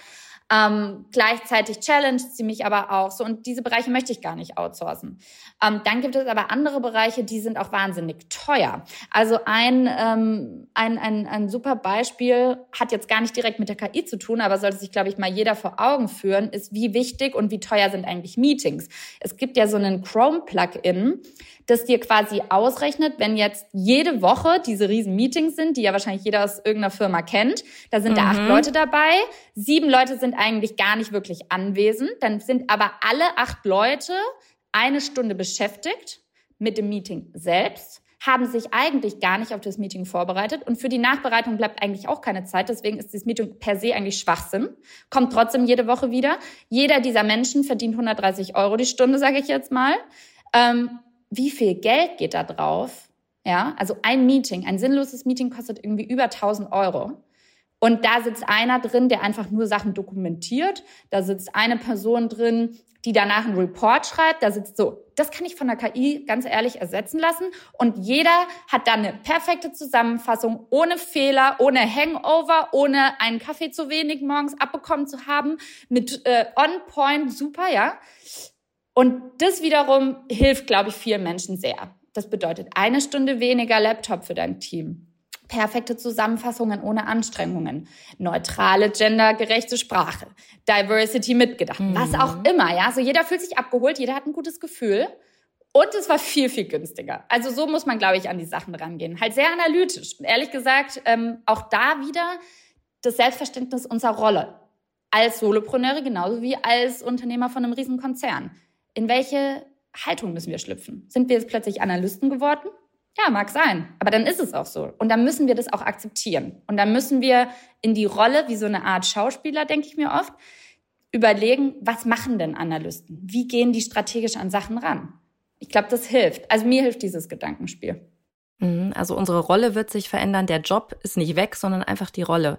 Ähm, gleichzeitig challenge sie mich aber auch so und diese Bereiche möchte ich gar nicht outsourcen. Ähm, dann gibt es aber andere Bereiche, die sind auch wahnsinnig teuer. Also ein, ähm, ein, ein, ein super Beispiel hat jetzt gar nicht direkt mit der KI zu tun, aber sollte sich, glaube ich, mal jeder vor Augen führen, ist, wie wichtig und wie teuer sind eigentlich Meetings. Es gibt ja so einen Chrome-Plugin, das dir quasi ausrechnet, wenn jetzt jede Woche diese riesen Meetings sind, die ja wahrscheinlich jeder aus irgendeiner Firma kennt, da sind mhm. da acht mhm. Leute dabei, sieben Leute sind eigentlich gar nicht wirklich anwesend, dann sind aber alle acht Leute eine Stunde beschäftigt mit dem Meeting selbst haben sich eigentlich gar nicht auf das Meeting vorbereitet und für die Nachbereitung bleibt eigentlich auch keine Zeit. Deswegen ist das Meeting per se eigentlich Schwachsinn. Kommt trotzdem jede Woche wieder. Jeder dieser Menschen verdient 130 Euro die Stunde, sage ich jetzt mal. Wie viel Geld geht da drauf? Ja, also ein Meeting, ein sinnloses Meeting kostet irgendwie über 1000 Euro. Und da sitzt einer drin, der einfach nur Sachen dokumentiert. Da sitzt eine Person drin, die danach einen Report schreibt. Da sitzt so, das kann ich von der KI ganz ehrlich ersetzen lassen. Und jeder hat dann eine perfekte Zusammenfassung, ohne Fehler, ohne Hangover, ohne einen Kaffee zu wenig morgens abbekommen zu haben, mit äh, on point, super, ja. Und das wiederum hilft, glaube ich, vielen Menschen sehr. Das bedeutet eine Stunde weniger Laptop für dein Team. Perfekte Zusammenfassungen ohne Anstrengungen, neutrale, gendergerechte Sprache, Diversity mitgedacht, mhm. was auch immer, ja. So jeder fühlt sich abgeholt, jeder hat ein gutes Gefühl. Und es war viel, viel günstiger. Also so muss man, glaube ich, an die Sachen rangehen. Halt sehr analytisch. Und ehrlich gesagt, ähm, auch da wieder das Selbstverständnis unserer Rolle. Als Solopreneure genauso wie als Unternehmer von einem Riesenkonzern in welche Haltung müssen wir schlüpfen? Sind wir jetzt plötzlich Analysten geworden? Ja, mag sein. Aber dann ist es auch so. Und dann müssen wir das auch akzeptieren. Und dann müssen wir in die Rolle, wie so eine Art Schauspieler, denke ich mir oft, überlegen, was machen denn Analysten? Wie gehen die strategisch an Sachen ran? Ich glaube, das hilft. Also mir hilft dieses Gedankenspiel. Mhm, also unsere Rolle wird sich verändern. Der Job ist nicht weg, sondern einfach die Rolle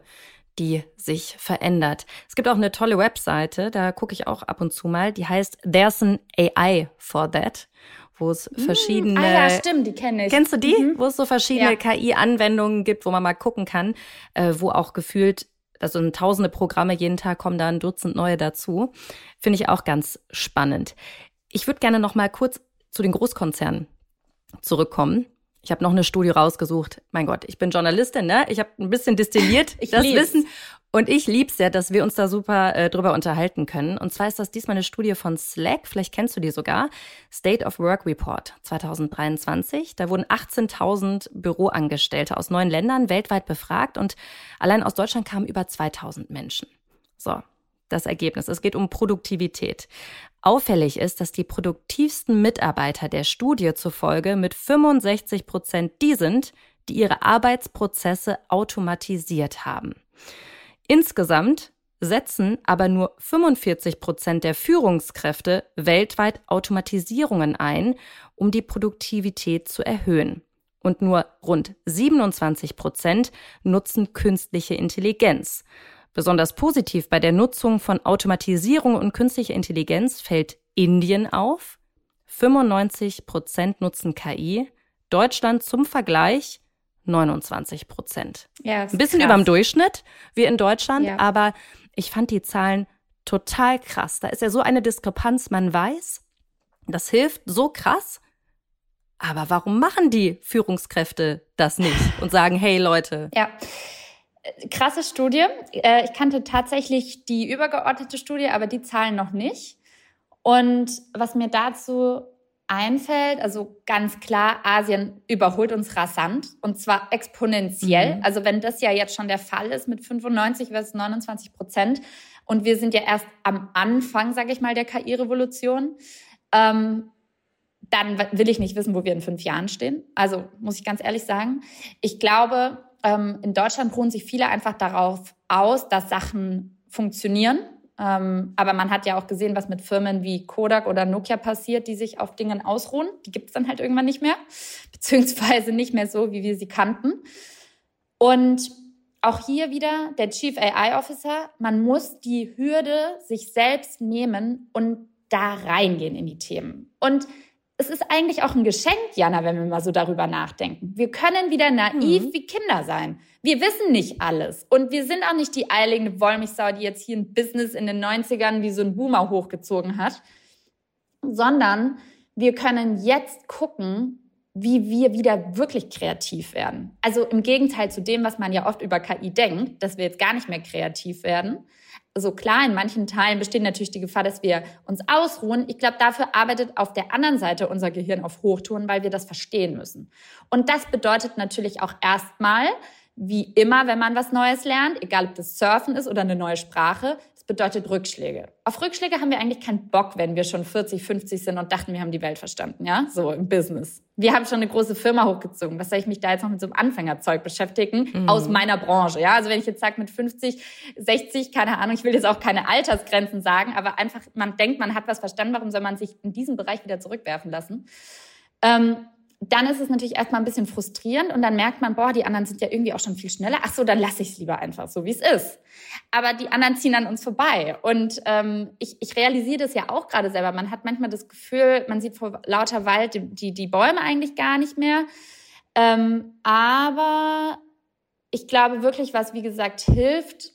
die sich verändert. Es gibt auch eine tolle Webseite, da gucke ich auch ab und zu mal, die heißt There's an AI for That wo es mm, verschiedene. Ah ja, stimmt, die kenne ich. Kennst du die? Mhm. Wo es so verschiedene ja. KI-Anwendungen gibt, wo man mal gucken kann, äh, wo auch gefühlt, also tausende Programme, jeden Tag kommen da ein Dutzend neue dazu. Finde ich auch ganz spannend. Ich würde gerne noch mal kurz zu den Großkonzernen zurückkommen. Ich habe noch eine Studie rausgesucht. Mein Gott, ich bin Journalistin, ne? Ich habe ein bisschen destilliert ich das lieb's. Wissen. Und ich lieb's ja, dass wir uns da super äh, drüber unterhalten können. Und zwar ist das diesmal eine Studie von Slack, vielleicht kennst du die sogar, State of Work Report 2023. Da wurden 18.000 Büroangestellte aus neun Ländern weltweit befragt und allein aus Deutschland kamen über 2.000 Menschen. So, das Ergebnis. Es geht um Produktivität. Auffällig ist, dass die produktivsten Mitarbeiter der Studie zufolge mit 65 Prozent die sind, die ihre Arbeitsprozesse automatisiert haben. Insgesamt setzen aber nur 45 Prozent der Führungskräfte weltweit Automatisierungen ein, um die Produktivität zu erhöhen. Und nur rund 27 Prozent nutzen künstliche Intelligenz. Besonders positiv bei der Nutzung von Automatisierung und künstlicher Intelligenz fällt Indien auf. 95 Prozent nutzen KI. Deutschland zum Vergleich 29 Prozent. Ja, Ein bisschen krass. über dem Durchschnitt, wie in Deutschland, ja. aber ich fand die Zahlen total krass. Da ist ja so eine Diskrepanz, man weiß, das hilft so krass, aber warum machen die Führungskräfte das nicht und sagen, hey Leute? Ja krasse Studie. Äh, ich kannte tatsächlich die übergeordnete Studie, aber die Zahlen noch nicht. Und was mir dazu einfällt, also ganz klar, Asien überholt uns rasant und zwar exponentiell. Mhm. Also wenn das ja jetzt schon der Fall ist mit 95 versus 29 Prozent und wir sind ja erst am Anfang, sage ich mal, der KI-Revolution, ähm, dann will ich nicht wissen, wo wir in fünf Jahren stehen. Also muss ich ganz ehrlich sagen. Ich glaube, ähm, in Deutschland ruhen sich viele einfach darauf aus, dass Sachen funktionieren. Ähm, aber man hat ja auch gesehen, was mit Firmen wie Kodak oder Nokia passiert, die sich auf Dingen ausruhen. Die gibt es dann halt irgendwann nicht mehr, beziehungsweise nicht mehr so, wie wir sie kannten. Und auch hier wieder der Chief AI Officer, man muss die Hürde sich selbst nehmen und da reingehen in die Themen. Und es ist eigentlich auch ein Geschenk, Jana, wenn wir mal so darüber nachdenken. Wir können wieder naiv mhm. wie Kinder sein. Wir wissen nicht alles. Und wir sind auch nicht die eilige Wollmilchsau, die jetzt hier ein Business in den 90ern wie so ein Boomer hochgezogen hat, sondern wir können jetzt gucken, wie wir wieder wirklich kreativ werden. Also im Gegenteil zu dem, was man ja oft über KI denkt, dass wir jetzt gar nicht mehr kreativ werden, so klar, in manchen Teilen besteht natürlich die Gefahr, dass wir uns ausruhen. Ich glaube, dafür arbeitet auf der anderen Seite unser Gehirn auf Hochtouren, weil wir das verstehen müssen. Und das bedeutet natürlich auch erstmal, wie immer, wenn man was Neues lernt, egal ob das Surfen ist oder eine neue Sprache, bedeutet Rückschläge. Auf Rückschläge haben wir eigentlich keinen Bock, wenn wir schon 40, 50 sind und dachten, wir haben die Welt verstanden, ja? So im Business. Wir haben schon eine große Firma hochgezogen. Was soll ich mich da jetzt noch mit so einem Anfängerzeug beschäftigen? Mhm. Aus meiner Branche, ja? Also wenn ich jetzt sage mit 50, 60, keine Ahnung, ich will jetzt auch keine Altersgrenzen sagen, aber einfach, man denkt, man hat was verstanden, warum soll man sich in diesem Bereich wieder zurückwerfen lassen? Ähm, dann ist es natürlich erstmal ein bisschen frustrierend und dann merkt man, boah, die anderen sind ja irgendwie auch schon viel schneller. Ach so, dann lasse ich es lieber einfach so, wie es ist. Aber die anderen ziehen an uns vorbei. Und ähm, ich, ich realisiere das ja auch gerade selber. Man hat manchmal das Gefühl, man sieht vor lauter Wald die, die, die Bäume eigentlich gar nicht mehr. Ähm, aber ich glaube wirklich, was wie gesagt hilft,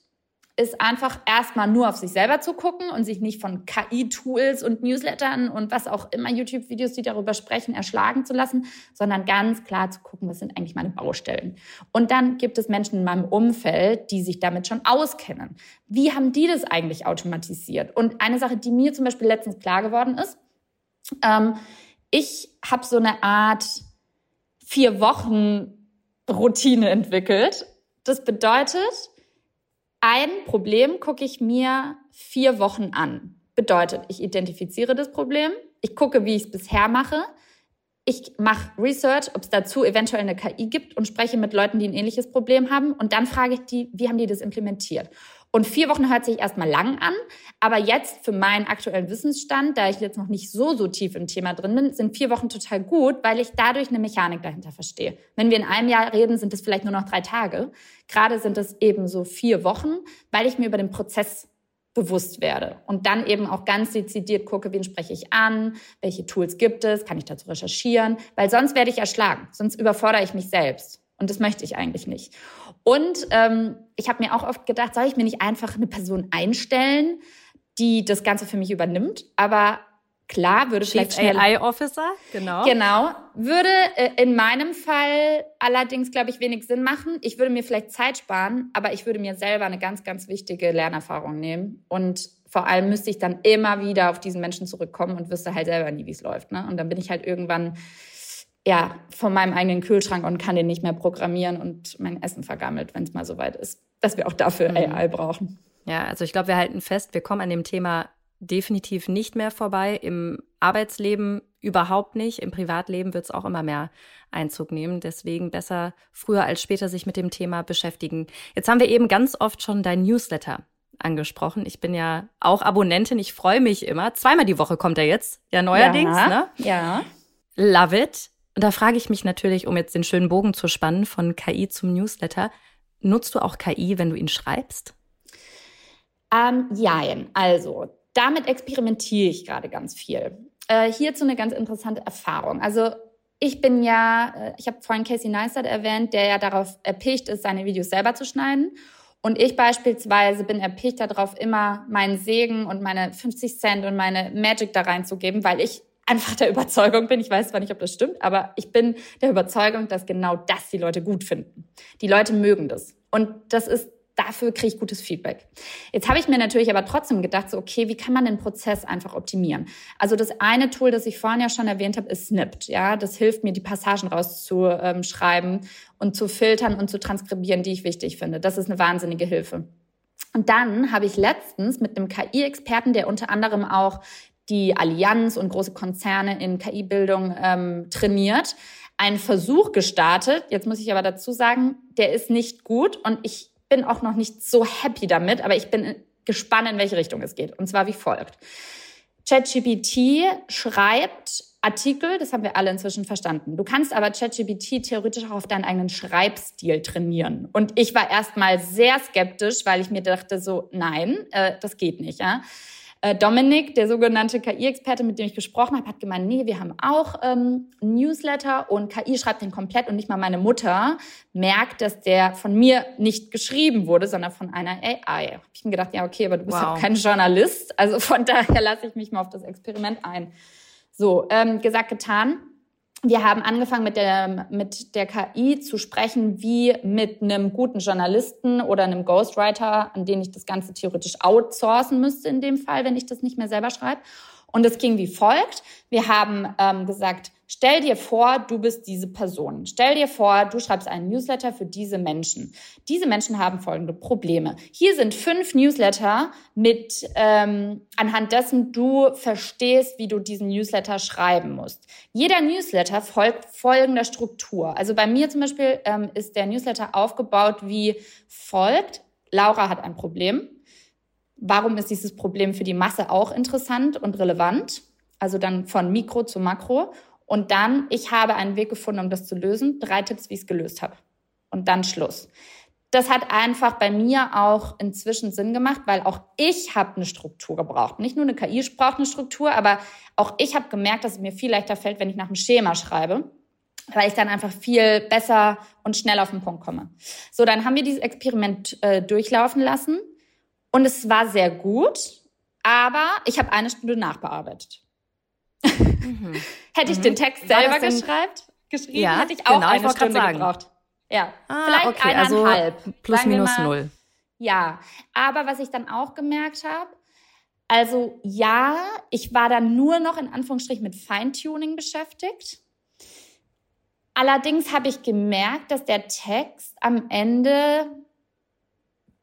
ist einfach erstmal nur auf sich selber zu gucken und sich nicht von KI-Tools und Newslettern und was auch immer YouTube-Videos, die darüber sprechen, erschlagen zu lassen, sondern ganz klar zu gucken, was sind eigentlich meine Baustellen. Und dann gibt es Menschen in meinem Umfeld, die sich damit schon auskennen. Wie haben die das eigentlich automatisiert? Und eine Sache, die mir zum Beispiel letztens klar geworden ist, ähm, ich habe so eine Art vier Wochen Routine entwickelt. Das bedeutet, ein Problem gucke ich mir vier Wochen an. Bedeutet, ich identifiziere das Problem, ich gucke, wie ich es bisher mache, ich mache Research, ob es dazu eventuell eine KI gibt und spreche mit Leuten, die ein ähnliches Problem haben und dann frage ich die, wie haben die das implementiert? Und vier Wochen hört sich erstmal lang an, aber jetzt für meinen aktuellen Wissensstand, da ich jetzt noch nicht so, so tief im Thema drin bin, sind vier Wochen total gut, weil ich dadurch eine Mechanik dahinter verstehe. Wenn wir in einem Jahr reden, sind es vielleicht nur noch drei Tage. Gerade sind es eben so vier Wochen, weil ich mir über den Prozess bewusst werde und dann eben auch ganz dezidiert gucke, wen spreche ich an, welche Tools gibt es, kann ich dazu recherchieren, weil sonst werde ich erschlagen, sonst überfordere ich mich selbst und das möchte ich eigentlich nicht. Und ähm, ich habe mir auch oft gedacht, soll ich mir nicht einfach eine Person einstellen, die das Ganze für mich übernimmt? Aber klar, würde Chief vielleicht AI Officer, genau. Genau, würde äh, in meinem Fall allerdings, glaube ich, wenig Sinn machen. Ich würde mir vielleicht Zeit sparen, aber ich würde mir selber eine ganz, ganz wichtige Lernerfahrung nehmen und vor allem müsste ich dann immer wieder auf diesen Menschen zurückkommen und wüsste halt selber nie, wie es läuft. Ne? Und dann bin ich halt irgendwann ja, von meinem eigenen Kühlschrank und kann den nicht mehr programmieren und mein Essen vergammelt, wenn es mal soweit ist, dass wir auch dafür mhm. AI brauchen. Ja, also ich glaube, wir halten fest, wir kommen an dem Thema definitiv nicht mehr vorbei. Im Arbeitsleben überhaupt nicht. Im Privatleben wird es auch immer mehr Einzug nehmen. Deswegen besser früher als später sich mit dem Thema beschäftigen. Jetzt haben wir eben ganz oft schon dein Newsletter angesprochen. Ich bin ja auch Abonnentin. Ich freue mich immer. Zweimal die Woche kommt er jetzt. Ja, neuerdings, ja, ne? Ja. Love it. Und da frage ich mich natürlich, um jetzt den schönen Bogen zu spannen von KI zum Newsletter, nutzt du auch KI, wenn du ihn schreibst? Ähm, jein. Also, damit experimentiere ich gerade ganz viel. Äh, hierzu eine ganz interessante Erfahrung. Also, ich bin ja, äh, ich habe vorhin Casey Neistat erwähnt, der ja darauf erpicht ist, seine Videos selber zu schneiden. Und ich beispielsweise bin erpicht darauf, immer meinen Segen und meine 50 Cent und meine Magic da reinzugeben, weil ich einfach der Überzeugung bin, ich weiß zwar nicht, ob das stimmt, aber ich bin der Überzeugung, dass genau das die Leute gut finden. Die Leute mögen das. Und das ist dafür kriege ich gutes Feedback. Jetzt habe ich mir natürlich aber trotzdem gedacht, so okay, wie kann man den Prozess einfach optimieren? Also das eine Tool, das ich vorhin ja schon erwähnt habe, ist Snipped. Ja, das hilft mir, die Passagen rauszuschreiben und zu filtern und zu transkribieren, die ich wichtig finde. Das ist eine wahnsinnige Hilfe. Und dann habe ich letztens mit einem KI-Experten, der unter anderem auch die Allianz und große Konzerne in KI-Bildung ähm, trainiert, einen Versuch gestartet. Jetzt muss ich aber dazu sagen, der ist nicht gut und ich bin auch noch nicht so happy damit, aber ich bin gespannt, in welche Richtung es geht. Und zwar wie folgt. ChatGPT schreibt Artikel, das haben wir alle inzwischen verstanden. Du kannst aber ChatGPT theoretisch auch auf deinen eigenen Schreibstil trainieren. Und ich war erstmal sehr skeptisch, weil ich mir dachte so, nein, äh, das geht nicht. Ja? Äh, Dominik, der sogenannte KI-Experte, mit dem ich gesprochen habe, hat gemeint, nee, wir haben auch ähm, Newsletter und KI schreibt den komplett und nicht mal meine Mutter merkt, dass der von mir nicht geschrieben wurde, sondern von einer AI. Hab ich mir gedacht, ja, okay, aber du bist wow. ja kein Journalist, also von daher lasse ich mich mal auf das Experiment ein. So, ähm, gesagt, getan wir haben angefangen mit der, mit der KI zu sprechen, wie mit einem guten Journalisten oder einem Ghostwriter, an den ich das Ganze theoretisch outsourcen müsste in dem Fall, wenn ich das nicht mehr selber schreibe. Und es ging wie folgt. Wir haben ähm, gesagt, stell dir vor, du bist diese Person. Stell dir vor, du schreibst einen Newsletter für diese Menschen. Diese Menschen haben folgende Probleme. Hier sind fünf Newsletter mit, ähm, anhand dessen du verstehst, wie du diesen Newsletter schreiben musst. Jeder Newsletter folgt folgender Struktur. Also bei mir zum Beispiel ähm, ist der Newsletter aufgebaut wie folgt. Laura hat ein Problem warum ist dieses Problem für die Masse auch interessant und relevant? Also dann von Mikro zu Makro. Und dann, ich habe einen Weg gefunden, um das zu lösen. Drei Tipps, wie ich es gelöst habe. Und dann Schluss. Das hat einfach bei mir auch inzwischen Sinn gemacht, weil auch ich habe eine Struktur gebraucht. Nicht nur eine KI braucht eine Struktur, aber auch ich habe gemerkt, dass es mir viel leichter fällt, wenn ich nach einem Schema schreibe, weil ich dann einfach viel besser und schnell auf den Punkt komme. So, dann haben wir dieses Experiment äh, durchlaufen lassen und es war sehr gut, aber ich habe eine Stunde nachbearbeitet. Mhm. hätte ich mhm. den Text selber geschreibt, geschrieben, ja, hätte ich auch genau, eine ich Stunde gebraucht. Ja, ah, vielleicht okay, also eineinhalb. Also plus minus mal, null. Ja, aber was ich dann auch gemerkt habe, also ja, ich war dann nur noch in Anführungsstrichen mit Feintuning beschäftigt. Allerdings habe ich gemerkt, dass der Text am Ende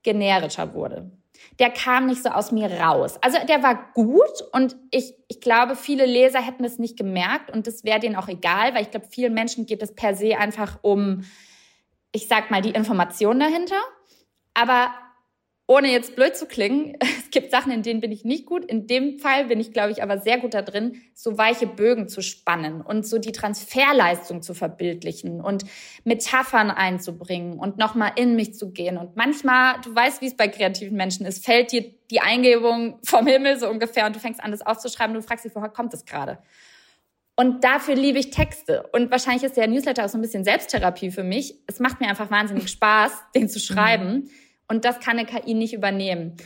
generischer wurde der kam nicht so aus mir raus. Also der war gut und ich, ich glaube, viele Leser hätten es nicht gemerkt und das wäre denen auch egal, weil ich glaube, vielen Menschen geht es per se einfach um, ich sag mal, die Information dahinter. Aber ohne jetzt blöd zu klingen, es gibt Sachen, in denen bin ich nicht gut. In dem Fall bin ich, glaube ich, aber sehr gut da drin, so weiche Bögen zu spannen und so die Transferleistung zu verbildlichen und Metaphern einzubringen und nochmal in mich zu gehen. Und manchmal, du weißt, wie es bei kreativen Menschen ist, fällt dir die Eingebung vom Himmel so ungefähr und du fängst an, das aufzuschreiben und du fragst dich, woher kommt das gerade? Und dafür liebe ich Texte. Und wahrscheinlich ist der Newsletter auch so ein bisschen Selbsttherapie für mich. Es macht mir einfach wahnsinnig Spaß, den zu schreiben. Mhm und das kann eine KI nicht übernehmen.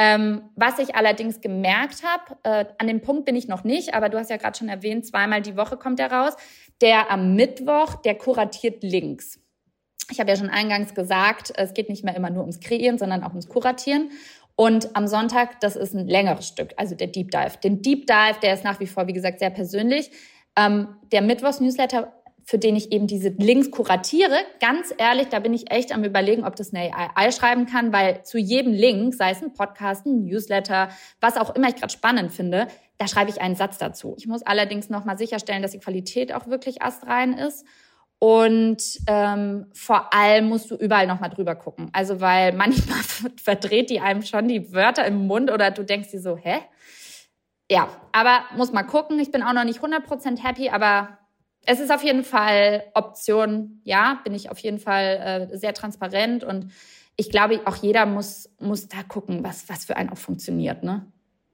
Ähm, was ich allerdings gemerkt habe, äh, an dem Punkt bin ich noch nicht, aber du hast ja gerade schon erwähnt, zweimal die Woche kommt er raus. Der am Mittwoch, der kuratiert Links. Ich habe ja schon eingangs gesagt, es geht nicht mehr immer nur ums Kreieren, sondern auch ums Kuratieren. Und am Sonntag, das ist ein längeres Stück, also der Deep Dive. Den Deep Dive, der ist nach wie vor, wie gesagt, sehr persönlich. Ähm, der Mittwochs-Newsletter für den ich eben diese Links kuratiere. Ganz ehrlich, da bin ich echt am überlegen, ob das eine AI schreiben kann, weil zu jedem Link, sei es ein Podcast, ein Newsletter, was auch immer ich gerade spannend finde, da schreibe ich einen Satz dazu. Ich muss allerdings nochmal sicherstellen, dass die Qualität auch wirklich astrein ist. Und ähm, vor allem musst du überall nochmal drüber gucken. Also weil manchmal verdreht die einem schon die Wörter im Mund oder du denkst dir so, hä? Ja, aber muss mal gucken. Ich bin auch noch nicht 100% happy, aber es ist auf jeden Fall Option, ja, bin ich auf jeden Fall äh, sehr transparent und ich glaube, auch jeder muss, muss da gucken, was, was für einen auch funktioniert. Ne?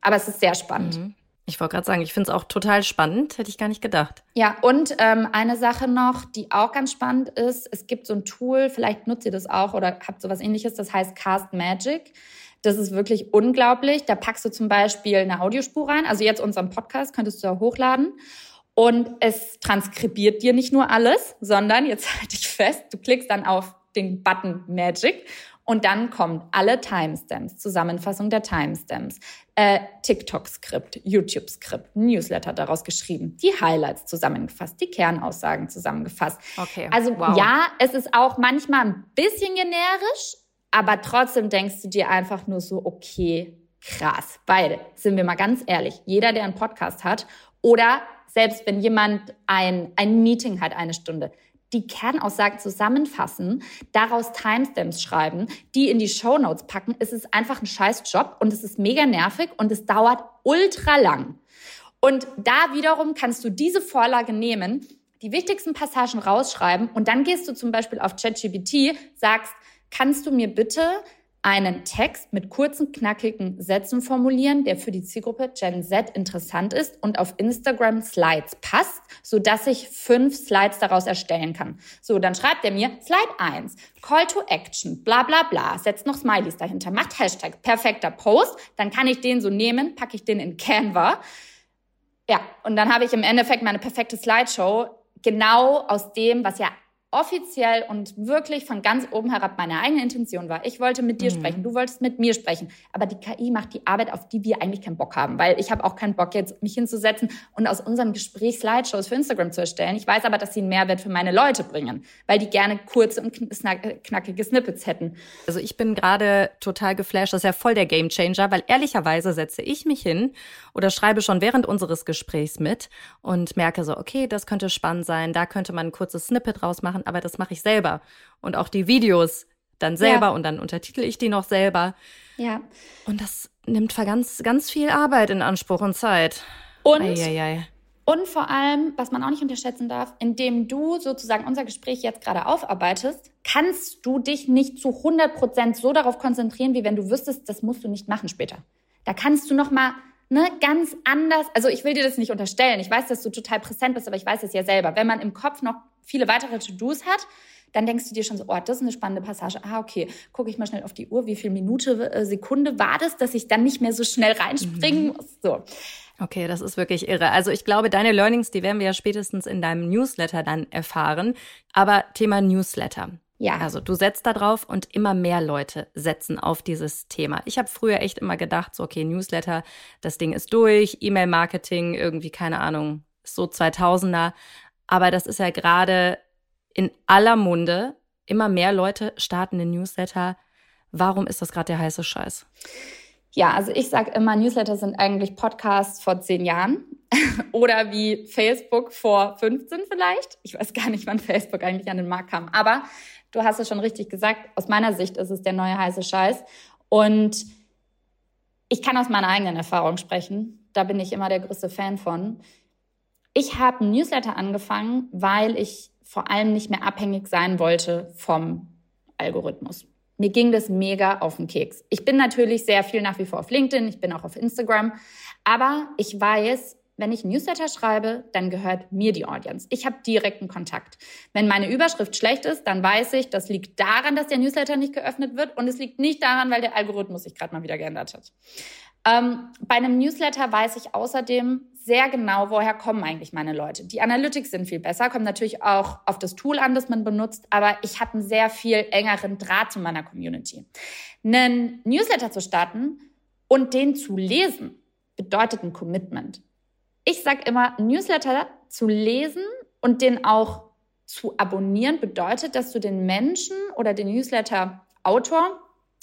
Aber es ist sehr spannend. Mhm. Ich wollte gerade sagen, ich finde es auch total spannend, hätte ich gar nicht gedacht. Ja, und ähm, eine Sache noch, die auch ganz spannend ist, es gibt so ein Tool, vielleicht nutzt ihr das auch oder habt sowas ähnliches, das heißt Cast Magic. Das ist wirklich unglaublich. Da packst du zum Beispiel eine Audiospur rein, also jetzt unseren Podcast könntest du ja hochladen. Und es transkribiert dir nicht nur alles, sondern jetzt halte ich fest, du klickst dann auf den Button Magic und dann kommen alle Timestamps, Zusammenfassung der Timestamps, äh, TikTok-Skript, YouTube-Skript, Newsletter daraus geschrieben, die Highlights zusammengefasst, die Kernaussagen zusammengefasst. Okay. Also wow. ja, es ist auch manchmal ein bisschen generisch, aber trotzdem denkst du dir einfach nur so, okay, krass. Weil, sind wir mal ganz ehrlich, jeder, der einen Podcast hat oder selbst wenn jemand ein, ein Meeting hat, eine Stunde, die Kernaussagen zusammenfassen, daraus Timestamps schreiben, die in die Show Notes packen. Es ist einfach ein scheiß Job und es ist mega nervig und es dauert ultra lang. Und da wiederum kannst du diese Vorlage nehmen, die wichtigsten Passagen rausschreiben und dann gehst du zum Beispiel auf ChatGPT, sagst, kannst du mir bitte einen Text mit kurzen, knackigen Sätzen formulieren, der für die Zielgruppe Gen Z interessant ist und auf Instagram Slides passt, so dass ich fünf Slides daraus erstellen kann. So, dann schreibt er mir Slide 1, Call to Action, bla bla bla, setzt noch Smileys dahinter, macht Hashtag, perfekter Post, dann kann ich den so nehmen, packe ich den in Canva. Ja, und dann habe ich im Endeffekt meine perfekte Slideshow genau aus dem, was ja offiziell und wirklich von ganz oben herab meine eigene Intention war. Ich wollte mit dir mhm. sprechen, du wolltest mit mir sprechen. Aber die KI macht die Arbeit, auf die wir eigentlich keinen Bock haben, weil ich habe auch keinen Bock jetzt, mich hinzusetzen und aus unserem Gespräch Slideshows für Instagram zu erstellen. Ich weiß aber, dass sie einen Mehrwert für meine Leute bringen, weil die gerne kurze und knackige Snippets hätten. Also ich bin gerade total geflasht. Das ist ja voll der Gamechanger, weil ehrlicherweise setze ich mich hin oder schreibe schon während unseres Gesprächs mit und merke so, okay, das könnte spannend sein, da könnte man ein kurzes Snippet rausmachen aber das mache ich selber. Und auch die Videos dann selber ja. und dann untertitel ich die noch selber. Ja. Und das nimmt ganz, ganz viel Arbeit in Anspruch und Zeit. Und, Eieiei. und vor allem, was man auch nicht unterschätzen darf, indem du sozusagen unser Gespräch jetzt gerade aufarbeitest, kannst du dich nicht zu 100 Prozent so darauf konzentrieren, wie wenn du wüsstest, das musst du nicht machen später. Da kannst du noch mal ne, ganz anders. Also ich will dir das nicht unterstellen. Ich weiß, dass du total präsent bist, aber ich weiß es ja selber. Wenn man im Kopf noch viele weitere To-Dos hat, dann denkst du dir schon so, oh, das ist eine spannende Passage. Ah, okay, gucke ich mal schnell auf die Uhr, wie viel Minute, äh, Sekunde war das, dass ich dann nicht mehr so schnell reinspringen mhm. muss. So. Okay, das ist wirklich irre. Also ich glaube, deine Learnings, die werden wir ja spätestens in deinem Newsletter dann erfahren. Aber Thema Newsletter. Ja. Also du setzt da drauf und immer mehr Leute setzen auf dieses Thema. Ich habe früher echt immer gedacht, so okay, Newsletter, das Ding ist durch, E-Mail-Marketing, irgendwie keine Ahnung, so 2000er. Aber das ist ja gerade in aller Munde. Immer mehr Leute starten den Newsletter. Warum ist das gerade der heiße Scheiß? Ja, also ich sage immer, Newsletter sind eigentlich Podcasts vor zehn Jahren oder wie Facebook vor 15 vielleicht. Ich weiß gar nicht, wann Facebook eigentlich an den Markt kam. Aber du hast es schon richtig gesagt, aus meiner Sicht ist es der neue heiße Scheiß. Und ich kann aus meiner eigenen Erfahrung sprechen. Da bin ich immer der größte Fan von. Ich habe einen Newsletter angefangen, weil ich vor allem nicht mehr abhängig sein wollte vom Algorithmus. Mir ging das mega auf den Keks. Ich bin natürlich sehr viel nach wie vor auf LinkedIn, ich bin auch auf Instagram, aber ich weiß, wenn ich Newsletter schreibe, dann gehört mir die Audience. Ich habe direkten Kontakt. Wenn meine Überschrift schlecht ist, dann weiß ich, das liegt daran, dass der Newsletter nicht geöffnet wird und es liegt nicht daran, weil der Algorithmus sich gerade mal wieder geändert hat. Ähm, bei einem Newsletter weiß ich außerdem sehr genau, woher kommen eigentlich meine Leute. Die Analytics sind viel besser, kommen natürlich auch auf das Tool an, das man benutzt, aber ich habe einen sehr viel engeren Draht zu meiner Community. Einen Newsletter zu starten und den zu lesen, bedeutet ein Commitment. Ich sage immer, Newsletter zu lesen und den auch zu abonnieren, bedeutet, dass du den Menschen oder den Newsletter-Autor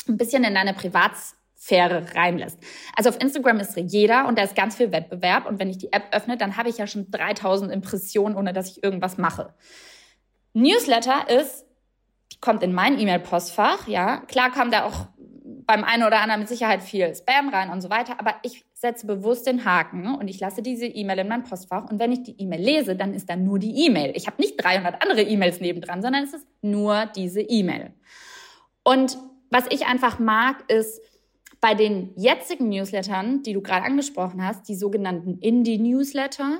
ein bisschen in deine Privats Sphäre reinlässt. Also auf Instagram ist jeder und da ist ganz viel Wettbewerb und wenn ich die App öffne, dann habe ich ja schon 3000 Impressionen, ohne dass ich irgendwas mache. Newsletter ist, kommt in mein E-Mail-Postfach, ja. Klar kam da auch beim einen oder anderen mit Sicherheit viel Spam rein und so weiter, aber ich setze bewusst den Haken und ich lasse diese E-Mail in mein Postfach und wenn ich die E-Mail lese, dann ist da nur die E-Mail. Ich habe nicht 300 andere E-Mails nebendran, sondern es ist nur diese E-Mail. Und was ich einfach mag, ist, bei den jetzigen Newslettern, die du gerade angesprochen hast, die sogenannten Indie-Newsletter,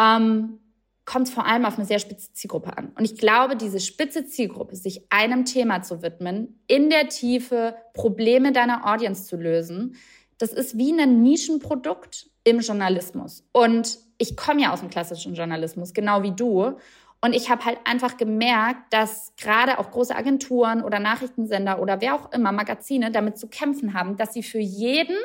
ähm, kommt es vor allem auf eine sehr spitze Zielgruppe an. Und ich glaube, diese spitze Zielgruppe, sich einem Thema zu widmen, in der Tiefe Probleme deiner Audience zu lösen, das ist wie ein Nischenprodukt im Journalismus. Und ich komme ja aus dem klassischen Journalismus, genau wie du. Und ich habe halt einfach gemerkt, dass gerade auch große Agenturen oder Nachrichtensender oder wer auch immer, Magazine, damit zu kämpfen haben, dass sie für jeden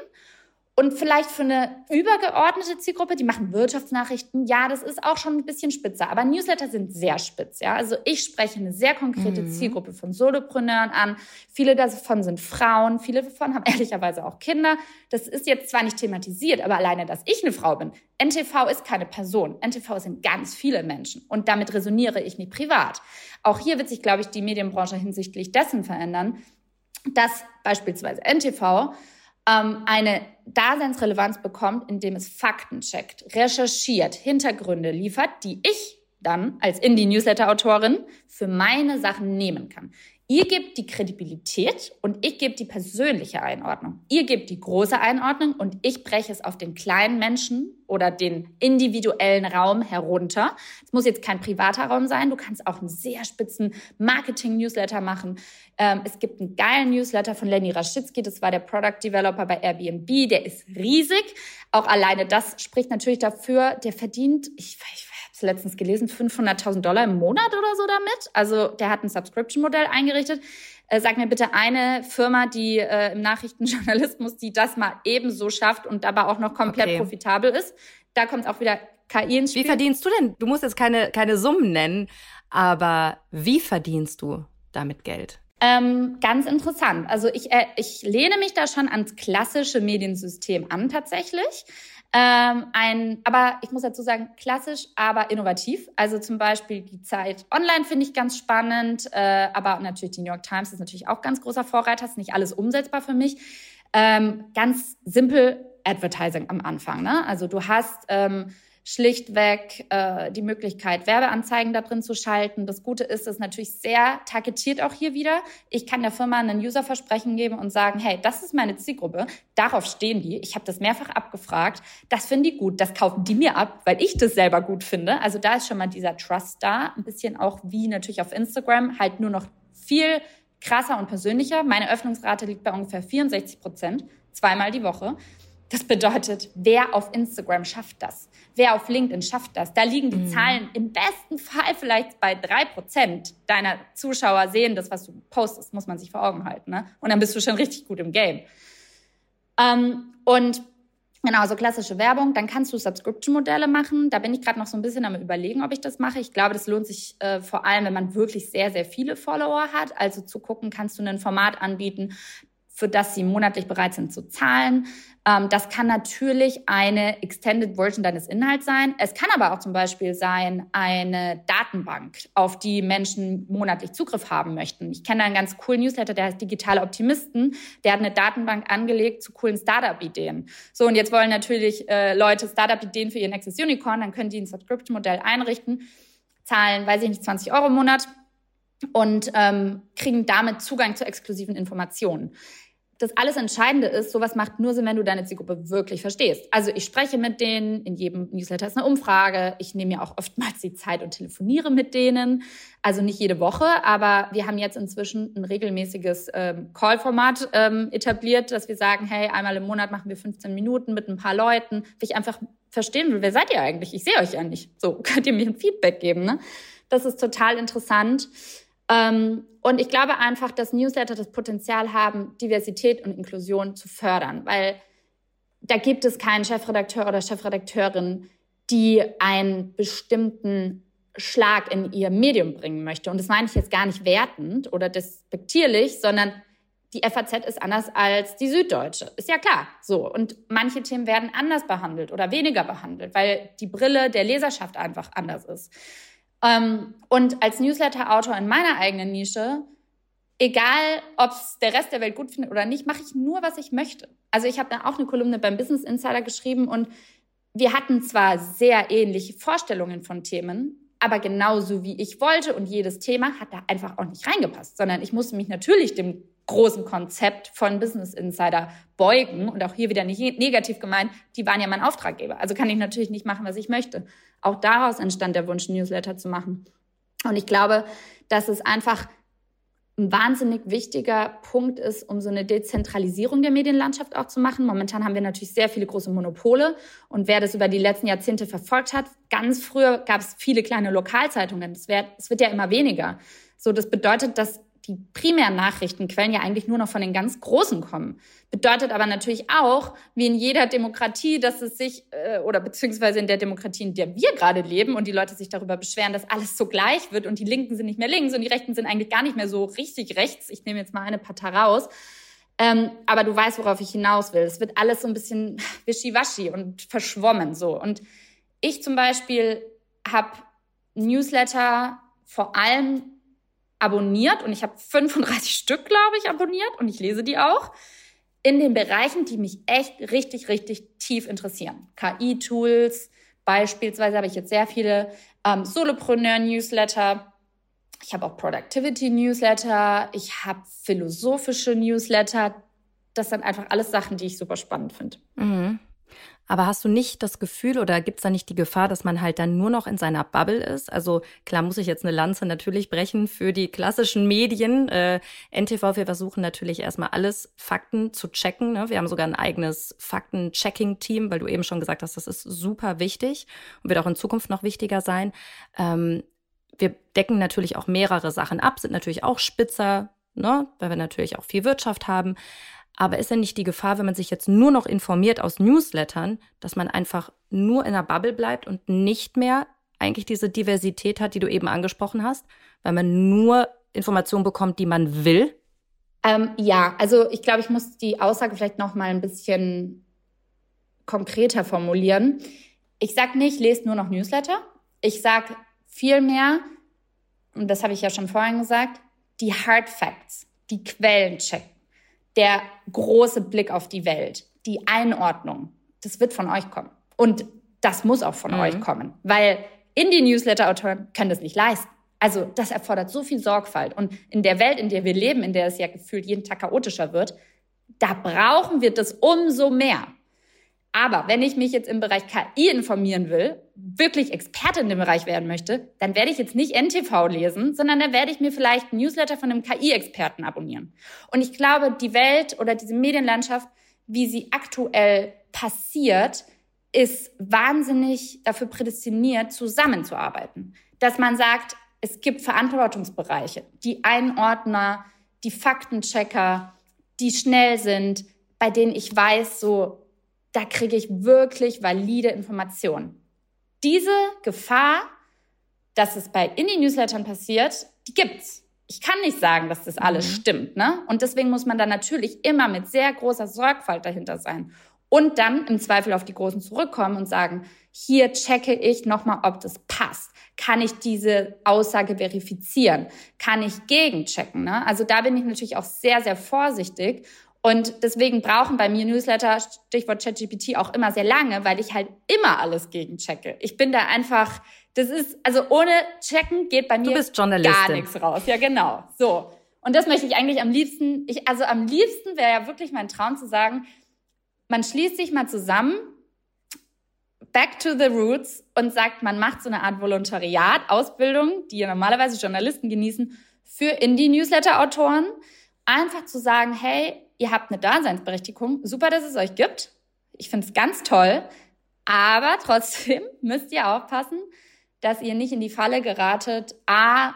und vielleicht für eine übergeordnete Zielgruppe, die machen Wirtschaftsnachrichten, ja, das ist auch schon ein bisschen spitzer. Aber Newsletter sind sehr spitz, ja. Also ich spreche eine sehr konkrete mhm. Zielgruppe von Solopreneuren an. Viele davon sind Frauen, viele davon haben ehrlicherweise auch Kinder. Das ist jetzt zwar nicht thematisiert, aber alleine, dass ich eine Frau bin. NTV ist keine Person. NTV sind ganz viele Menschen. Und damit resoniere ich nicht privat. Auch hier wird sich, glaube ich, die Medienbranche hinsichtlich dessen verändern, dass beispielsweise NTV ähm, eine Daseinsrelevanz bekommt, indem es Fakten checkt, recherchiert, Hintergründe liefert, die ich dann als Indie-Newsletter-Autorin für meine Sachen nehmen kann. Ihr gebt die Kredibilität und ich gebe die persönliche Einordnung. Ihr gebt die große Einordnung und ich breche es auf den kleinen Menschen oder den individuellen Raum herunter. Es muss jetzt kein privater Raum sein. Du kannst auch einen sehr spitzen Marketing-Newsletter machen. Ähm, es gibt einen geilen Newsletter von Lenny Raschitzky. Das war der Product Developer bei Airbnb. Der ist riesig. Auch alleine das spricht natürlich dafür. Der verdient, ich, ich es letztens gelesen, 500.000 Dollar im Monat oder so damit. Also der hat ein Subscription-Modell eingerichtet. Äh, sag mir bitte eine Firma, die äh, im Nachrichtenjournalismus, die das mal ebenso schafft und dabei auch noch komplett okay. profitabel ist. Da kommt auch wieder KI ins Spiel. Wie verdienst du denn? Du musst jetzt keine, keine Summen nennen, aber wie verdienst du damit Geld? Ähm, ganz interessant. Also ich, äh, ich lehne mich da schon ans klassische Mediensystem an tatsächlich. Ähm, ein, aber ich muss dazu sagen, klassisch, aber innovativ. Also zum Beispiel die Zeit online finde ich ganz spannend, äh, aber natürlich die New York Times ist natürlich auch ganz großer Vorreiter, ist nicht alles umsetzbar für mich. Ähm, ganz simpel Advertising am Anfang. Ne? Also du hast ähm, schlichtweg äh, die Möglichkeit, Werbeanzeigen da drin zu schalten. Das Gute ist, es ist natürlich sehr targetiert auch hier wieder. Ich kann der Firma einen User-Versprechen geben und sagen, hey, das ist meine Zielgruppe, darauf stehen die. Ich habe das mehrfach abgefragt. Das finden die gut, das kaufen die mir ab, weil ich das selber gut finde. Also da ist schon mal dieser Trust da. Ein bisschen auch wie natürlich auf Instagram, halt nur noch viel krasser und persönlicher. Meine Öffnungsrate liegt bei ungefähr 64 Prozent, zweimal die Woche. Das bedeutet, wer auf Instagram schafft das? Wer auf LinkedIn schafft das? Da liegen die mhm. Zahlen im besten Fall vielleicht bei drei Prozent deiner Zuschauer sehen das, was du postest, muss man sich vor Augen halten. Ne? Und dann bist du schon richtig gut im Game. Ähm, und genau, so klassische Werbung. Dann kannst du Subscription-Modelle machen. Da bin ich gerade noch so ein bisschen am überlegen, ob ich das mache. Ich glaube, das lohnt sich äh, vor allem, wenn man wirklich sehr, sehr viele Follower hat. Also zu gucken, kannst du ein Format anbieten, für das sie monatlich bereit sind zu zahlen. Ähm, das kann natürlich eine Extended Version deines Inhalts sein. Es kann aber auch zum Beispiel sein eine Datenbank, auf die Menschen monatlich Zugriff haben möchten. Ich kenne einen ganz coolen Newsletter, der heißt Digitale Optimisten. Der hat eine Datenbank angelegt zu coolen Startup-Ideen. So, und jetzt wollen natürlich äh, Leute Startup-Ideen für ihren Access Unicorn, dann können die ein Subscription-Modell einrichten, zahlen, weiß ich nicht, 20 Euro im Monat und ähm, kriegen damit Zugang zu exklusiven Informationen das alles Entscheidende ist, sowas macht nur Sinn, wenn du deine Zielgruppe wirklich verstehst. Also ich spreche mit denen, in jedem Newsletter ist eine Umfrage, ich nehme mir auch oftmals die Zeit und telefoniere mit denen. Also nicht jede Woche, aber wir haben jetzt inzwischen ein regelmäßiges ähm, Call-Format ähm, etabliert, dass wir sagen, hey, einmal im Monat machen wir 15 Minuten mit ein paar Leuten, weil ich einfach verstehen will, wer seid ihr eigentlich? Ich sehe euch ja nicht. So, könnt ihr mir ein Feedback geben, ne? Das ist total interessant. Ähm, und ich glaube einfach, dass Newsletter das Potenzial haben, Diversität und Inklusion zu fördern, weil da gibt es keinen Chefredakteur oder Chefredakteurin, die einen bestimmten Schlag in ihr Medium bringen möchte. Und das meine ich jetzt gar nicht wertend oder despektierlich, sondern die FAZ ist anders als die Süddeutsche. Ist ja klar. So. Und manche Themen werden anders behandelt oder weniger behandelt, weil die Brille der Leserschaft einfach anders ist. Ähm, und als Newsletter-Autor in meiner eigenen Nische, egal ob es der Rest der Welt gut findet oder nicht, mache ich nur, was ich möchte. Also ich habe dann auch eine Kolumne beim Business Insider geschrieben und wir hatten zwar sehr ähnliche Vorstellungen von Themen, aber genauso wie ich wollte und jedes Thema hat da einfach auch nicht reingepasst, sondern ich musste mich natürlich dem großen Konzept von Business Insider beugen und auch hier wieder nicht negativ gemeint, die waren ja mein Auftraggeber. Also kann ich natürlich nicht machen, was ich möchte. Auch daraus entstand der Wunsch, Newsletter zu machen. Und ich glaube, dass es einfach ein wahnsinnig wichtiger Punkt ist, um so eine Dezentralisierung der Medienlandschaft auch zu machen. Momentan haben wir natürlich sehr viele große Monopole. Und wer das über die letzten Jahrzehnte verfolgt hat, ganz früher gab es viele kleine Lokalzeitungen. Es wird, es wird ja immer weniger. So, das bedeutet, dass die primären Nachrichtenquellen ja eigentlich nur noch von den ganz Großen kommen. Bedeutet aber natürlich auch, wie in jeder Demokratie, dass es sich, äh, oder beziehungsweise in der Demokratie, in der wir gerade leben und die Leute sich darüber beschweren, dass alles so gleich wird und die Linken sind nicht mehr links und die Rechten sind eigentlich gar nicht mehr so richtig rechts. Ich nehme jetzt mal eine Partei raus. Ähm, aber du weißt, worauf ich hinaus will. Es wird alles so ein bisschen wischiwaschi und verschwommen so. Und ich zum Beispiel habe Newsletter vor allem abonniert und ich habe 35 Stück, glaube ich, abonniert und ich lese die auch in den Bereichen, die mich echt richtig, richtig tief interessieren. KI-Tools, beispielsweise habe ich jetzt sehr viele ähm, Solopreneur-Newsletter, ich habe auch Productivity-Newsletter, ich habe philosophische Newsletter. Das sind einfach alles Sachen, die ich super spannend finde. Mhm. Aber hast du nicht das Gefühl oder gibt es da nicht die Gefahr, dass man halt dann nur noch in seiner Bubble ist? Also klar muss ich jetzt eine Lanze natürlich brechen für die klassischen Medien. Äh, NTV, wir versuchen natürlich erstmal alles Fakten zu checken. Ne? Wir haben sogar ein eigenes Fakten-Checking-Team, weil du eben schon gesagt hast, das ist super wichtig und wird auch in Zukunft noch wichtiger sein. Ähm, wir decken natürlich auch mehrere Sachen ab, sind natürlich auch spitzer, ne? weil wir natürlich auch viel Wirtschaft haben. Aber ist denn nicht die Gefahr, wenn man sich jetzt nur noch informiert aus Newslettern, dass man einfach nur in der Bubble bleibt und nicht mehr eigentlich diese Diversität hat, die du eben angesprochen hast, weil man nur Informationen bekommt, die man will? Ähm, ja, also ich glaube, ich muss die Aussage vielleicht noch mal ein bisschen konkreter formulieren. Ich sage nicht, lest nur noch Newsletter. Ich sage vielmehr, und das habe ich ja schon vorhin gesagt, die Hard Facts, die Quellen checken der große Blick auf die Welt, die Einordnung, das wird von euch kommen. Und das muss auch von mhm. euch kommen, weil Indie-Newsletter-Autoren können das nicht leisten. Also das erfordert so viel Sorgfalt. Und in der Welt, in der wir leben, in der es ja gefühlt jeden Tag chaotischer wird, da brauchen wir das umso mehr. Aber wenn ich mich jetzt im Bereich KI informieren will, wirklich Experte in dem Bereich werden möchte, dann werde ich jetzt nicht NTV lesen, sondern dann werde ich mir vielleicht ein Newsletter von einem KI-Experten abonnieren. Und ich glaube, die Welt oder diese Medienlandschaft, wie sie aktuell passiert, ist wahnsinnig dafür prädestiniert, zusammenzuarbeiten. Dass man sagt, es gibt Verantwortungsbereiche, die Einordner, die Faktenchecker, die schnell sind, bei denen ich weiß, so da kriege ich wirklich valide Informationen. Diese Gefahr, dass es bei Indie-Newslettern passiert, die gibt's. Ich kann nicht sagen, dass das alles mhm. stimmt, ne? Und deswegen muss man da natürlich immer mit sehr großer Sorgfalt dahinter sein. Und dann im Zweifel auf die Großen zurückkommen und sagen, hier checke ich nochmal, ob das passt. Kann ich diese Aussage verifizieren? Kann ich gegenchecken? Ne? Also da bin ich natürlich auch sehr, sehr vorsichtig und deswegen brauchen bei mir Newsletter, Stichwort ChatGPT, auch immer sehr lange, weil ich halt immer alles gegenchecke. Ich bin da einfach, das ist, also ohne Checken geht bei mir gar nichts raus. Ja, genau. So. Und das möchte ich eigentlich am liebsten, ich, also am liebsten wäre ja wirklich mein Traum zu sagen, man schließt sich mal zusammen, back to the roots und sagt, man macht so eine Art Volontariat, Ausbildung, die ja normalerweise Journalisten genießen, für Indie-Newsletter-Autoren. Einfach zu sagen, hey, ihr habt eine Daseinsberechtigung. Super, dass es euch gibt. Ich finde es ganz toll. Aber trotzdem müsst ihr aufpassen, dass ihr nicht in die Falle geratet, a,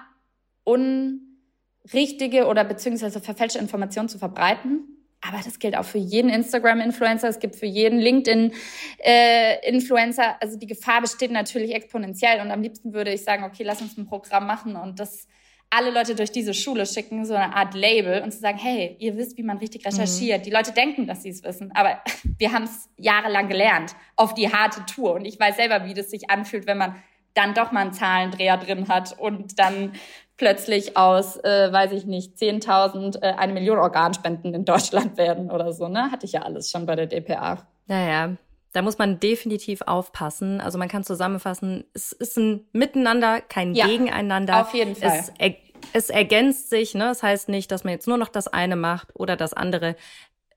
unrichtige oder beziehungsweise verfälschte Informationen zu verbreiten. Aber das gilt auch für jeden Instagram-Influencer, es gibt für jeden LinkedIn-Influencer. Äh, also die Gefahr besteht natürlich exponentiell. Und am liebsten würde ich sagen, okay, lass uns ein Programm machen und das alle Leute durch diese Schule schicken, so eine Art Label und zu sagen, hey, ihr wisst, wie man richtig recherchiert. Mhm. Die Leute denken, dass sie es wissen, aber wir haben es jahrelang gelernt auf die harte Tour. Und ich weiß selber, wie das sich anfühlt, wenn man dann doch mal einen Zahlendreher drin hat und dann plötzlich aus, äh, weiß ich nicht, 10.000 äh, eine Million Organspenden in Deutschland werden oder so. Ne? Hatte ich ja alles schon bei der DPA. Naja, da muss man definitiv aufpassen. Also man kann zusammenfassen, es ist ein Miteinander, kein ja, Gegeneinander. Auf jeden Fall. Es, er, es ergänzt sich, ne? Das heißt nicht, dass man jetzt nur noch das eine macht oder das andere.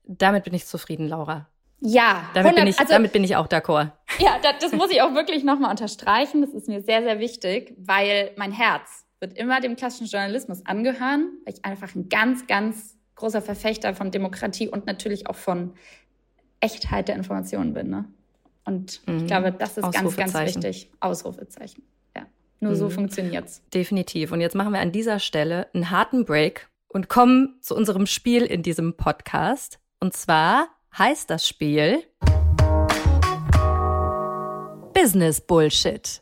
Damit bin ich zufrieden, Laura. Ja, damit 100, bin ich, also, damit bin ich auch d'accord. Ja, das, das muss ich auch wirklich nochmal unterstreichen. Das ist mir sehr, sehr wichtig, weil mein Herz wird immer dem klassischen Journalismus angehören, weil ich einfach ein ganz, ganz großer Verfechter von Demokratie und natürlich auch von Echtheit der Informationen bin. Ne? Und mhm. ich glaube, das ist ganz, ganz wichtig. Ausrufezeichen. Ja, nur mhm. so funktioniert's. Definitiv. Und jetzt machen wir an dieser Stelle einen harten Break und kommen zu unserem Spiel in diesem Podcast. Und zwar heißt das Spiel Business Bullshit.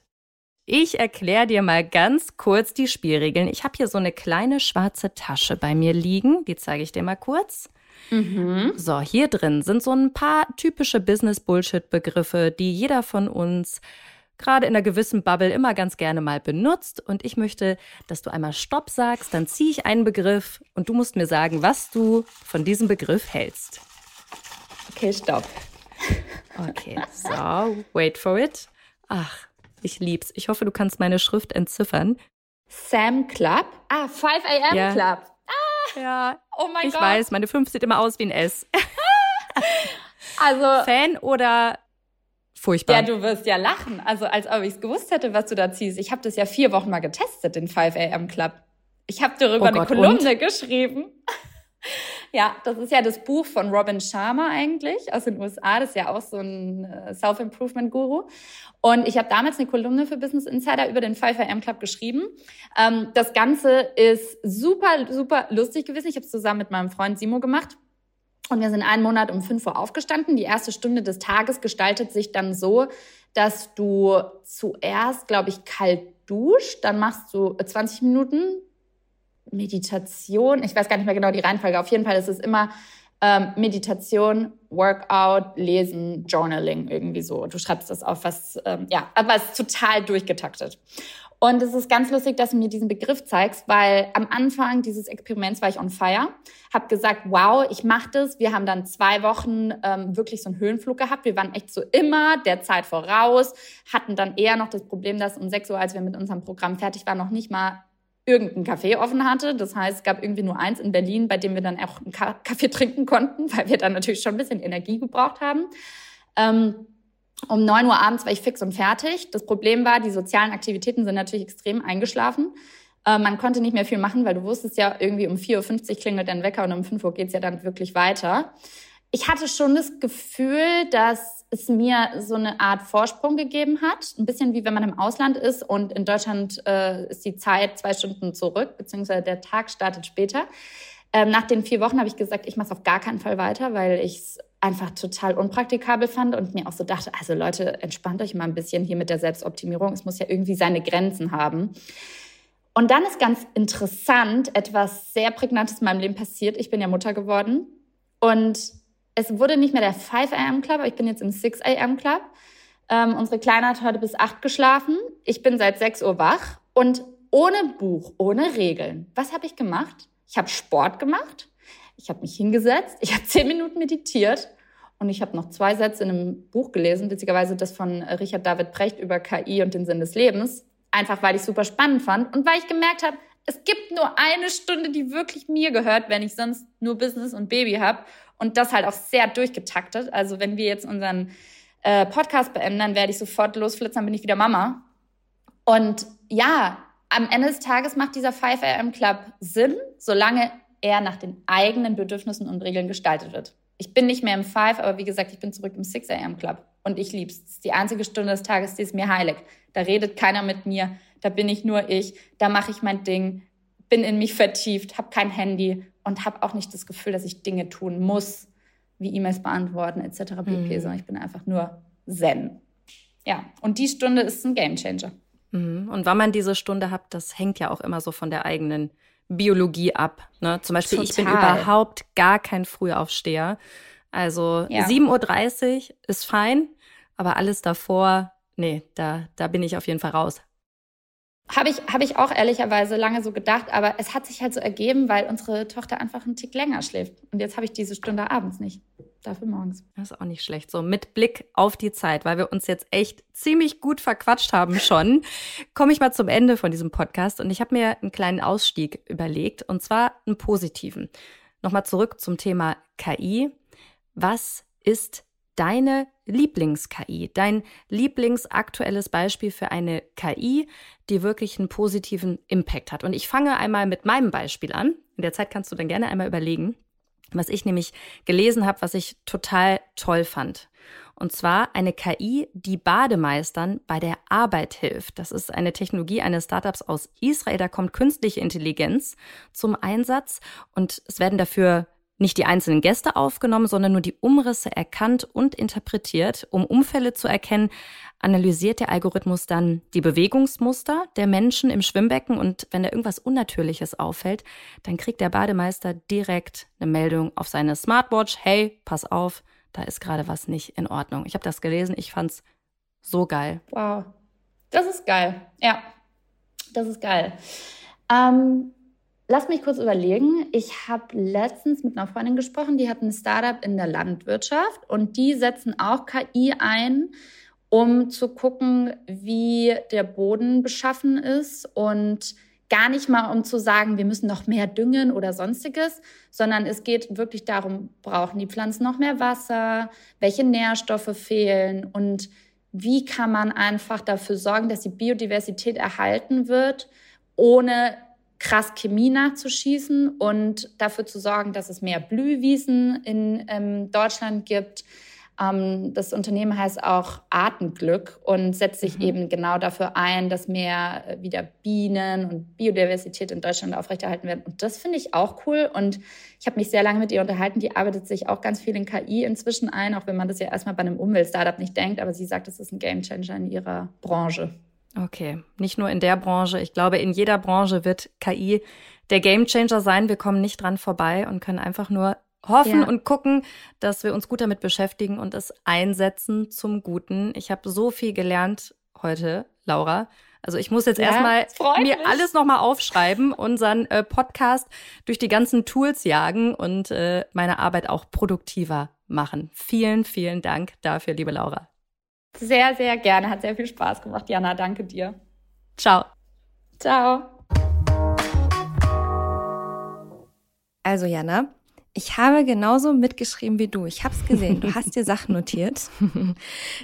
Ich erkläre dir mal ganz kurz die Spielregeln. Ich habe hier so eine kleine schwarze Tasche bei mir liegen. Die zeige ich dir mal kurz. Mhm. So, hier drin sind so ein paar typische Business-Bullshit-Begriffe, die jeder von uns gerade in einer gewissen Bubble immer ganz gerne mal benutzt. Und ich möchte, dass du einmal Stopp sagst, dann ziehe ich einen Begriff und du musst mir sagen, was du von diesem Begriff hältst. Okay, Stopp. Okay, so, wait for it. Ach, ich lieb's. Ich hoffe, du kannst meine Schrift entziffern. Sam Club. Ah, 5 a.m. Ja. Club. Ah, Ja, oh mein ich Gott. weiß, meine 5 sieht immer aus wie ein S. Also, Fan oder furchtbar? ja, du wirst ja lachen. Also, als ob ich es gewusst hätte, was du da ziehst. Ich habe das ja vier Wochen mal getestet, den 5 a.m. Club. Ich habe darüber Oh eine Gott, Kolumne geschrieben. Ja, das ist ja das Buch von Robin Sharma eigentlich aus den USA. Das ist ja auch so ein äh, Self-Improvement-Guru. Und ich habe damals eine Kolumne für Business Insider über den 5 AM Club geschrieben. Ähm, das Ganze ist super, super lustig gewesen. Ich habe es zusammen mit meinem Freund Simo gemacht. Und wir sind einen Monat um 5 Uhr aufgestanden. Die erste Stunde des Tages gestaltet sich dann so, dass du zuerst, glaube ich, kalt duscht, dann machst du 20 Minuten Meditation. Ich weiß gar nicht mehr genau die Reihenfolge. Auf jeden Fall ist es immer ähm, Meditation, Workout, Lesen, Journaling irgendwie so. Du schreibst das auf, was, ähm, ja, aber es ist total durchgetaktet. Und es ist ganz lustig, dass du mir diesen Begriff zeigst, weil am Anfang dieses Experiments war ich on fire, habe gesagt, wow, ich mache das. Wir haben dann zwei Wochen ähm, wirklich so einen Höhenflug gehabt. Wir waren echt so immer der Zeit voraus, hatten dann eher noch das Problem, dass um 6 Uhr, als wir mit unserem Programm fertig waren, noch nicht mal irgendein Café offen hatte. Das heißt, es gab irgendwie nur eins in Berlin, bei dem wir dann auch einen Ka Kaffee trinken konnten, weil wir dann natürlich schon ein bisschen Energie gebraucht haben. Ähm, um 9 Uhr abends war ich fix und fertig. Das Problem war, die sozialen Aktivitäten sind natürlich extrem eingeschlafen. Äh, man konnte nicht mehr viel machen, weil du wusstest ja, irgendwie um 4.50 Uhr klingelt dein Wecker und um 5 Uhr geht's ja dann wirklich weiter. Ich hatte schon das Gefühl, dass es mir so eine Art Vorsprung gegeben hat. Ein bisschen wie wenn man im Ausland ist und in Deutschland äh, ist die Zeit zwei Stunden zurück, beziehungsweise der Tag startet später. Ähm, nach den vier Wochen habe ich gesagt, ich mache es auf gar keinen Fall weiter, weil ich es einfach total unpraktikabel fand und mir auch so dachte, also Leute, entspannt euch mal ein bisschen hier mit der Selbstoptimierung. Es muss ja irgendwie seine Grenzen haben. Und dann ist ganz interessant etwas sehr Prägnantes in meinem Leben passiert. Ich bin ja Mutter geworden und es wurde nicht mehr der 5 a.m. Club, aber ich bin jetzt im 6 a.m. Club. Ähm, unsere Kleine hat heute bis 8 geschlafen. Ich bin seit 6 Uhr wach und ohne Buch, ohne Regeln. Was habe ich gemacht? Ich habe Sport gemacht. Ich habe mich hingesetzt. Ich habe 10 Minuten meditiert. Und ich habe noch zwei Sätze in einem Buch gelesen, witzigerweise das von Richard David Precht über KI und den Sinn des Lebens. Einfach weil ich super spannend fand und weil ich gemerkt habe, es gibt nur eine Stunde, die wirklich mir gehört, wenn ich sonst nur Business und Baby habe. Und das halt auch sehr durchgetaktet. Also wenn wir jetzt unseren äh, Podcast beenden, dann werde ich sofort losflitzen, bin ich wieder Mama. Und ja, am Ende des Tages macht dieser 5 AM Club Sinn, solange er nach den eigenen Bedürfnissen und Regeln gestaltet wird. Ich bin nicht mehr im 5, aber wie gesagt, ich bin zurück im 6 AM Club. Und ich lieb's. Das ist die einzige Stunde des Tages, die ist mir heilig. Da redet keiner mit mir, da bin ich nur ich, da mache ich mein Ding, bin in mich vertieft, habe kein Handy und habe auch nicht das Gefühl, dass ich Dinge tun muss, wie E-Mails beantworten etc. pp. Mhm. Sondern ich bin einfach nur Zen. Ja, und die Stunde ist ein Gamechanger. Mhm. Und wann man diese Stunde hat, das hängt ja auch immer so von der eigenen Biologie ab. Ne? Zum Beispiel, ich bin Total. überhaupt gar kein Frühaufsteher. Also Ja. 7.30 Uhr ist fein, aber alles davor, nee, da, da bin ich auf jeden Fall raus. Habe ich, hab ich auch ehrlicherweise lange so gedacht, aber es hat sich halt so ergeben, weil unsere Tochter einfach einen Tick länger schläft. Und jetzt habe ich diese Stunde abends nicht. Dafür morgens. Das ist auch nicht schlecht. So mit Blick auf die Zeit, weil wir uns jetzt echt ziemlich gut verquatscht haben schon, komme ich mal zum Ende von diesem Podcast und ich habe mir einen kleinen Ausstieg überlegt und zwar einen positiven. Nochmal zurück zum Thema KI. Was ist deine Lieblings-KI, dein lieblingsaktuelles Beispiel für eine KI, die wirklich einen positiven Impact hat? Und ich fange einmal mit meinem Beispiel an. In der Zeit kannst du dann gerne einmal überlegen, was ich nämlich gelesen habe, was ich total toll fand. Und zwar eine KI, die Bademeistern bei der Arbeit hilft. Das ist eine Technologie eines Startups aus Israel. Da kommt künstliche Intelligenz zum Einsatz und es werden dafür nicht die einzelnen Gäste aufgenommen, sondern nur die Umrisse erkannt und interpretiert. Um Unfälle zu erkennen, analysiert der Algorithmus dann die Bewegungsmuster der Menschen im Schwimmbecken und wenn da irgendwas Unnatürliches auffällt, dann kriegt der Bademeister direkt eine Meldung auf seine Smartwatch. Hey, pass auf, da ist gerade was nicht in Ordnung. Ich habe das gelesen, ich fand's so geil. Wow. Das ist geil. Ja, das ist geil. Ähm, lass mich kurz überlegen. Ich habe letztens mit einer Freundin gesprochen, die hat ein Startup in der Landwirtschaft und die setzen auch KI ein, um zu gucken, wie der Boden beschaffen ist und gar nicht mal um zu sagen, wir müssen noch mehr düngen oder sonstiges, sondern es geht wirklich darum, brauchen die Pflanzen noch mehr Wasser, welche Nährstoffe fehlen und wie kann man einfach dafür sorgen, dass die Biodiversität erhalten wird, ohne krass Chemie nachzuschießen und dafür zu sorgen, dass es mehr Blühwiesen in ähm, Deutschland gibt, ähm, das Unternehmen heißt auch Artenglück und setzt sich mhm. eben genau dafür ein, dass mehr äh, wieder Bienen und Biodiversität in Deutschland aufrechterhalten werden. Und das finde ich auch cool. Und ich habe mich sehr lange mit ihr unterhalten. Die arbeitet sich auch ganz viel in KI inzwischen ein, auch wenn man das ja erstmal bei einem Umweltstartup nicht denkt. Aber sie sagt, das ist ein Gamechanger in ihrer Branche. Okay, nicht nur in der Branche. Ich glaube, in jeder Branche wird KI der Gamechanger sein. Wir kommen nicht dran vorbei und können einfach nur hoffen ja. und gucken, dass wir uns gut damit beschäftigen und es einsetzen zum Guten. Ich habe so viel gelernt heute, Laura. Also ich muss jetzt ja, erstmal mir mich. alles nochmal aufschreiben, unseren äh, Podcast durch die ganzen Tools jagen und äh, meine Arbeit auch produktiver machen. Vielen, vielen Dank dafür, liebe Laura. Sehr, sehr gerne. Hat sehr viel Spaß gemacht, Jana. Danke dir. Ciao. Ciao. Also Jana, ich habe genauso mitgeschrieben wie du. Ich habe es gesehen. Du hast dir Sachen notiert.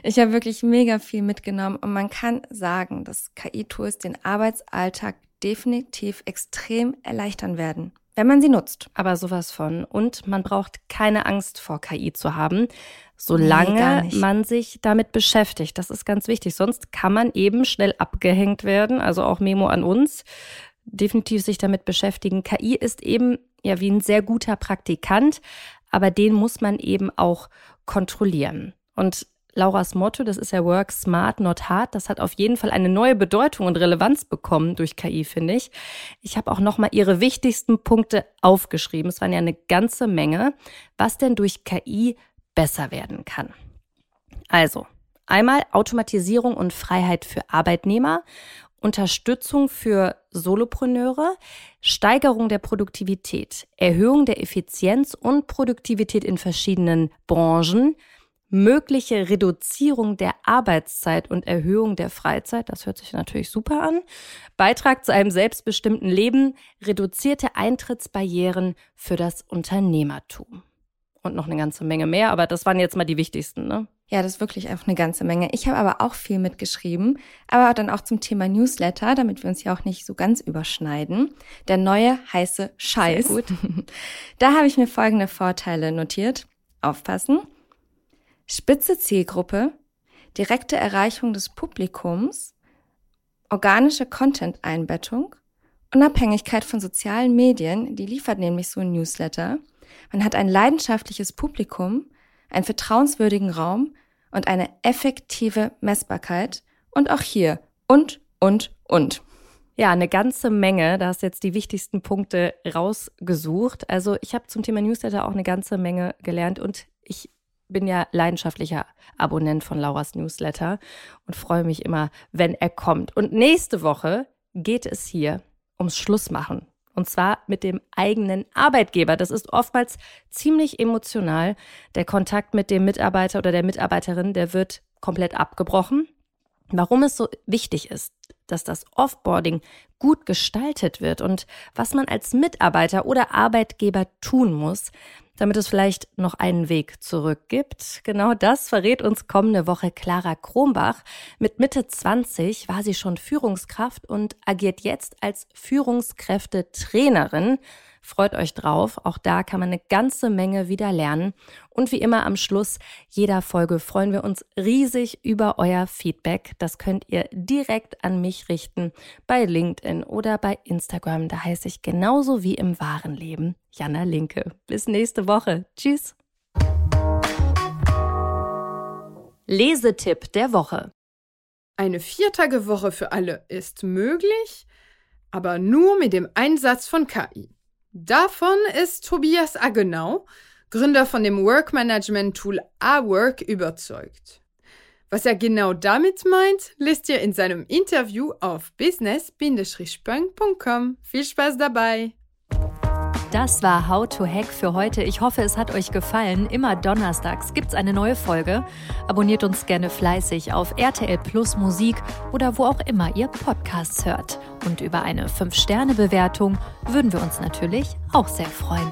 Ich habe wirklich mega viel mitgenommen und man kann sagen, dass KI-Tools den Arbeitsalltag definitiv extrem erleichtern werden, wenn man sie nutzt. Aber sowas von. Und man braucht keine Angst vor KI zu haben, solange nee, man sich damit beschäftigt. Das ist ganz wichtig. Sonst kann man eben schnell abgehängt werden. Also auch Memo an uns definitiv sich damit beschäftigen. KI ist eben ja wie ein sehr guter Praktikant, aber den muss man eben auch kontrollieren. Und Lauras Motto, das ist ja Work Smart, Not Hard, das hat auf jeden Fall eine neue Bedeutung und Relevanz bekommen durch KI, finde ich. Ich habe auch nochmal ihre wichtigsten Punkte aufgeschrieben. Es waren ja eine ganze Menge, was denn durch KI besser werden kann. Also, einmal Automatisierung und Freiheit für Arbeitnehmer Unterstützung für Solopreneure, Steigerung der Produktivität, Erhöhung der Effizienz und Produktivität in verschiedenen Branchen, mögliche Reduzierung der Arbeitszeit und Erhöhung der Freizeit, das hört sich natürlich super an, Beitrag zu einem selbstbestimmten Leben, reduzierte Eintrittsbarrieren für das Unternehmertum. Und noch eine ganze Menge mehr, aber das waren jetzt mal die wichtigsten, ne? Ja, das ist wirklich einfach eine ganze Menge. Ich habe aber auch viel mitgeschrieben, aber dann auch zum Thema Newsletter, damit wir uns ja auch nicht so ganz überschneiden. Der neue heiße Scheiß. Sehr gut. Da habe ich mir folgende Vorteile notiert. Aufpassen. Spitze Zielgruppe, direkte Erreichung des Publikums, organische Content-Einbettung, Unabhängigkeit von sozialen Medien, die liefert nämlich so ein Newsletter. Man hat ein leidenschaftliches Publikum, einen vertrauenswürdigen Raum und eine effektive Messbarkeit. Und auch hier und, und, und. Ja, eine ganze Menge. Da hast du jetzt die wichtigsten Punkte rausgesucht. Also ich habe zum Thema Newsletter auch eine ganze Menge gelernt und ich bin ja leidenschaftlicher Abonnent von Lauras Newsletter und freue mich immer, wenn er kommt. Und nächste Woche geht es hier ums Schlussmachen und zwar mit dem eigenen Arbeitgeber. Das ist oftmals ziemlich emotional. Der Kontakt mit dem Mitarbeiter oder der Mitarbeiterin, der wird komplett abgebrochen. Warum es so wichtig ist, dass das Offboarding gut gestaltet wird und was man als Mitarbeiter oder Arbeitgeber tun muss, damit es vielleicht noch einen Weg zurück gibt. Genau das verrät uns kommende Woche Clara Krombach. Mit Mitte 20 war sie schon Führungskraft und agiert jetzt als Führungskräftetrainerin. Freut euch drauf. Auch da kann man eine ganze Menge wieder lernen. Und wie immer am Schluss jeder Folge freuen wir uns riesig über euer Feedback. Das könnt ihr direkt an mich richten bei LinkedIn oder bei Instagram. Da heiße ich genauso wie im wahren Leben Jana Linke. Bis nächste Woche. Tschüss. Lesetipp der Woche. Eine Viertagewoche für alle ist möglich, aber nur mit dem Einsatz von KI. Davon ist Tobias Agenau, Gründer von dem Workmanagement-Tool Awork, überzeugt. Was er genau damit meint, lest ihr in seinem Interview auf business-punk.com. Viel Spaß dabei! Das war How to Hack für heute. Ich hoffe, es hat euch gefallen. Immer donnerstags gibt es eine neue Folge. Abonniert uns gerne fleißig auf RTL Plus Musik oder wo auch immer ihr Podcasts hört. Und über eine 5-Sterne-Bewertung würden wir uns natürlich auch sehr freuen.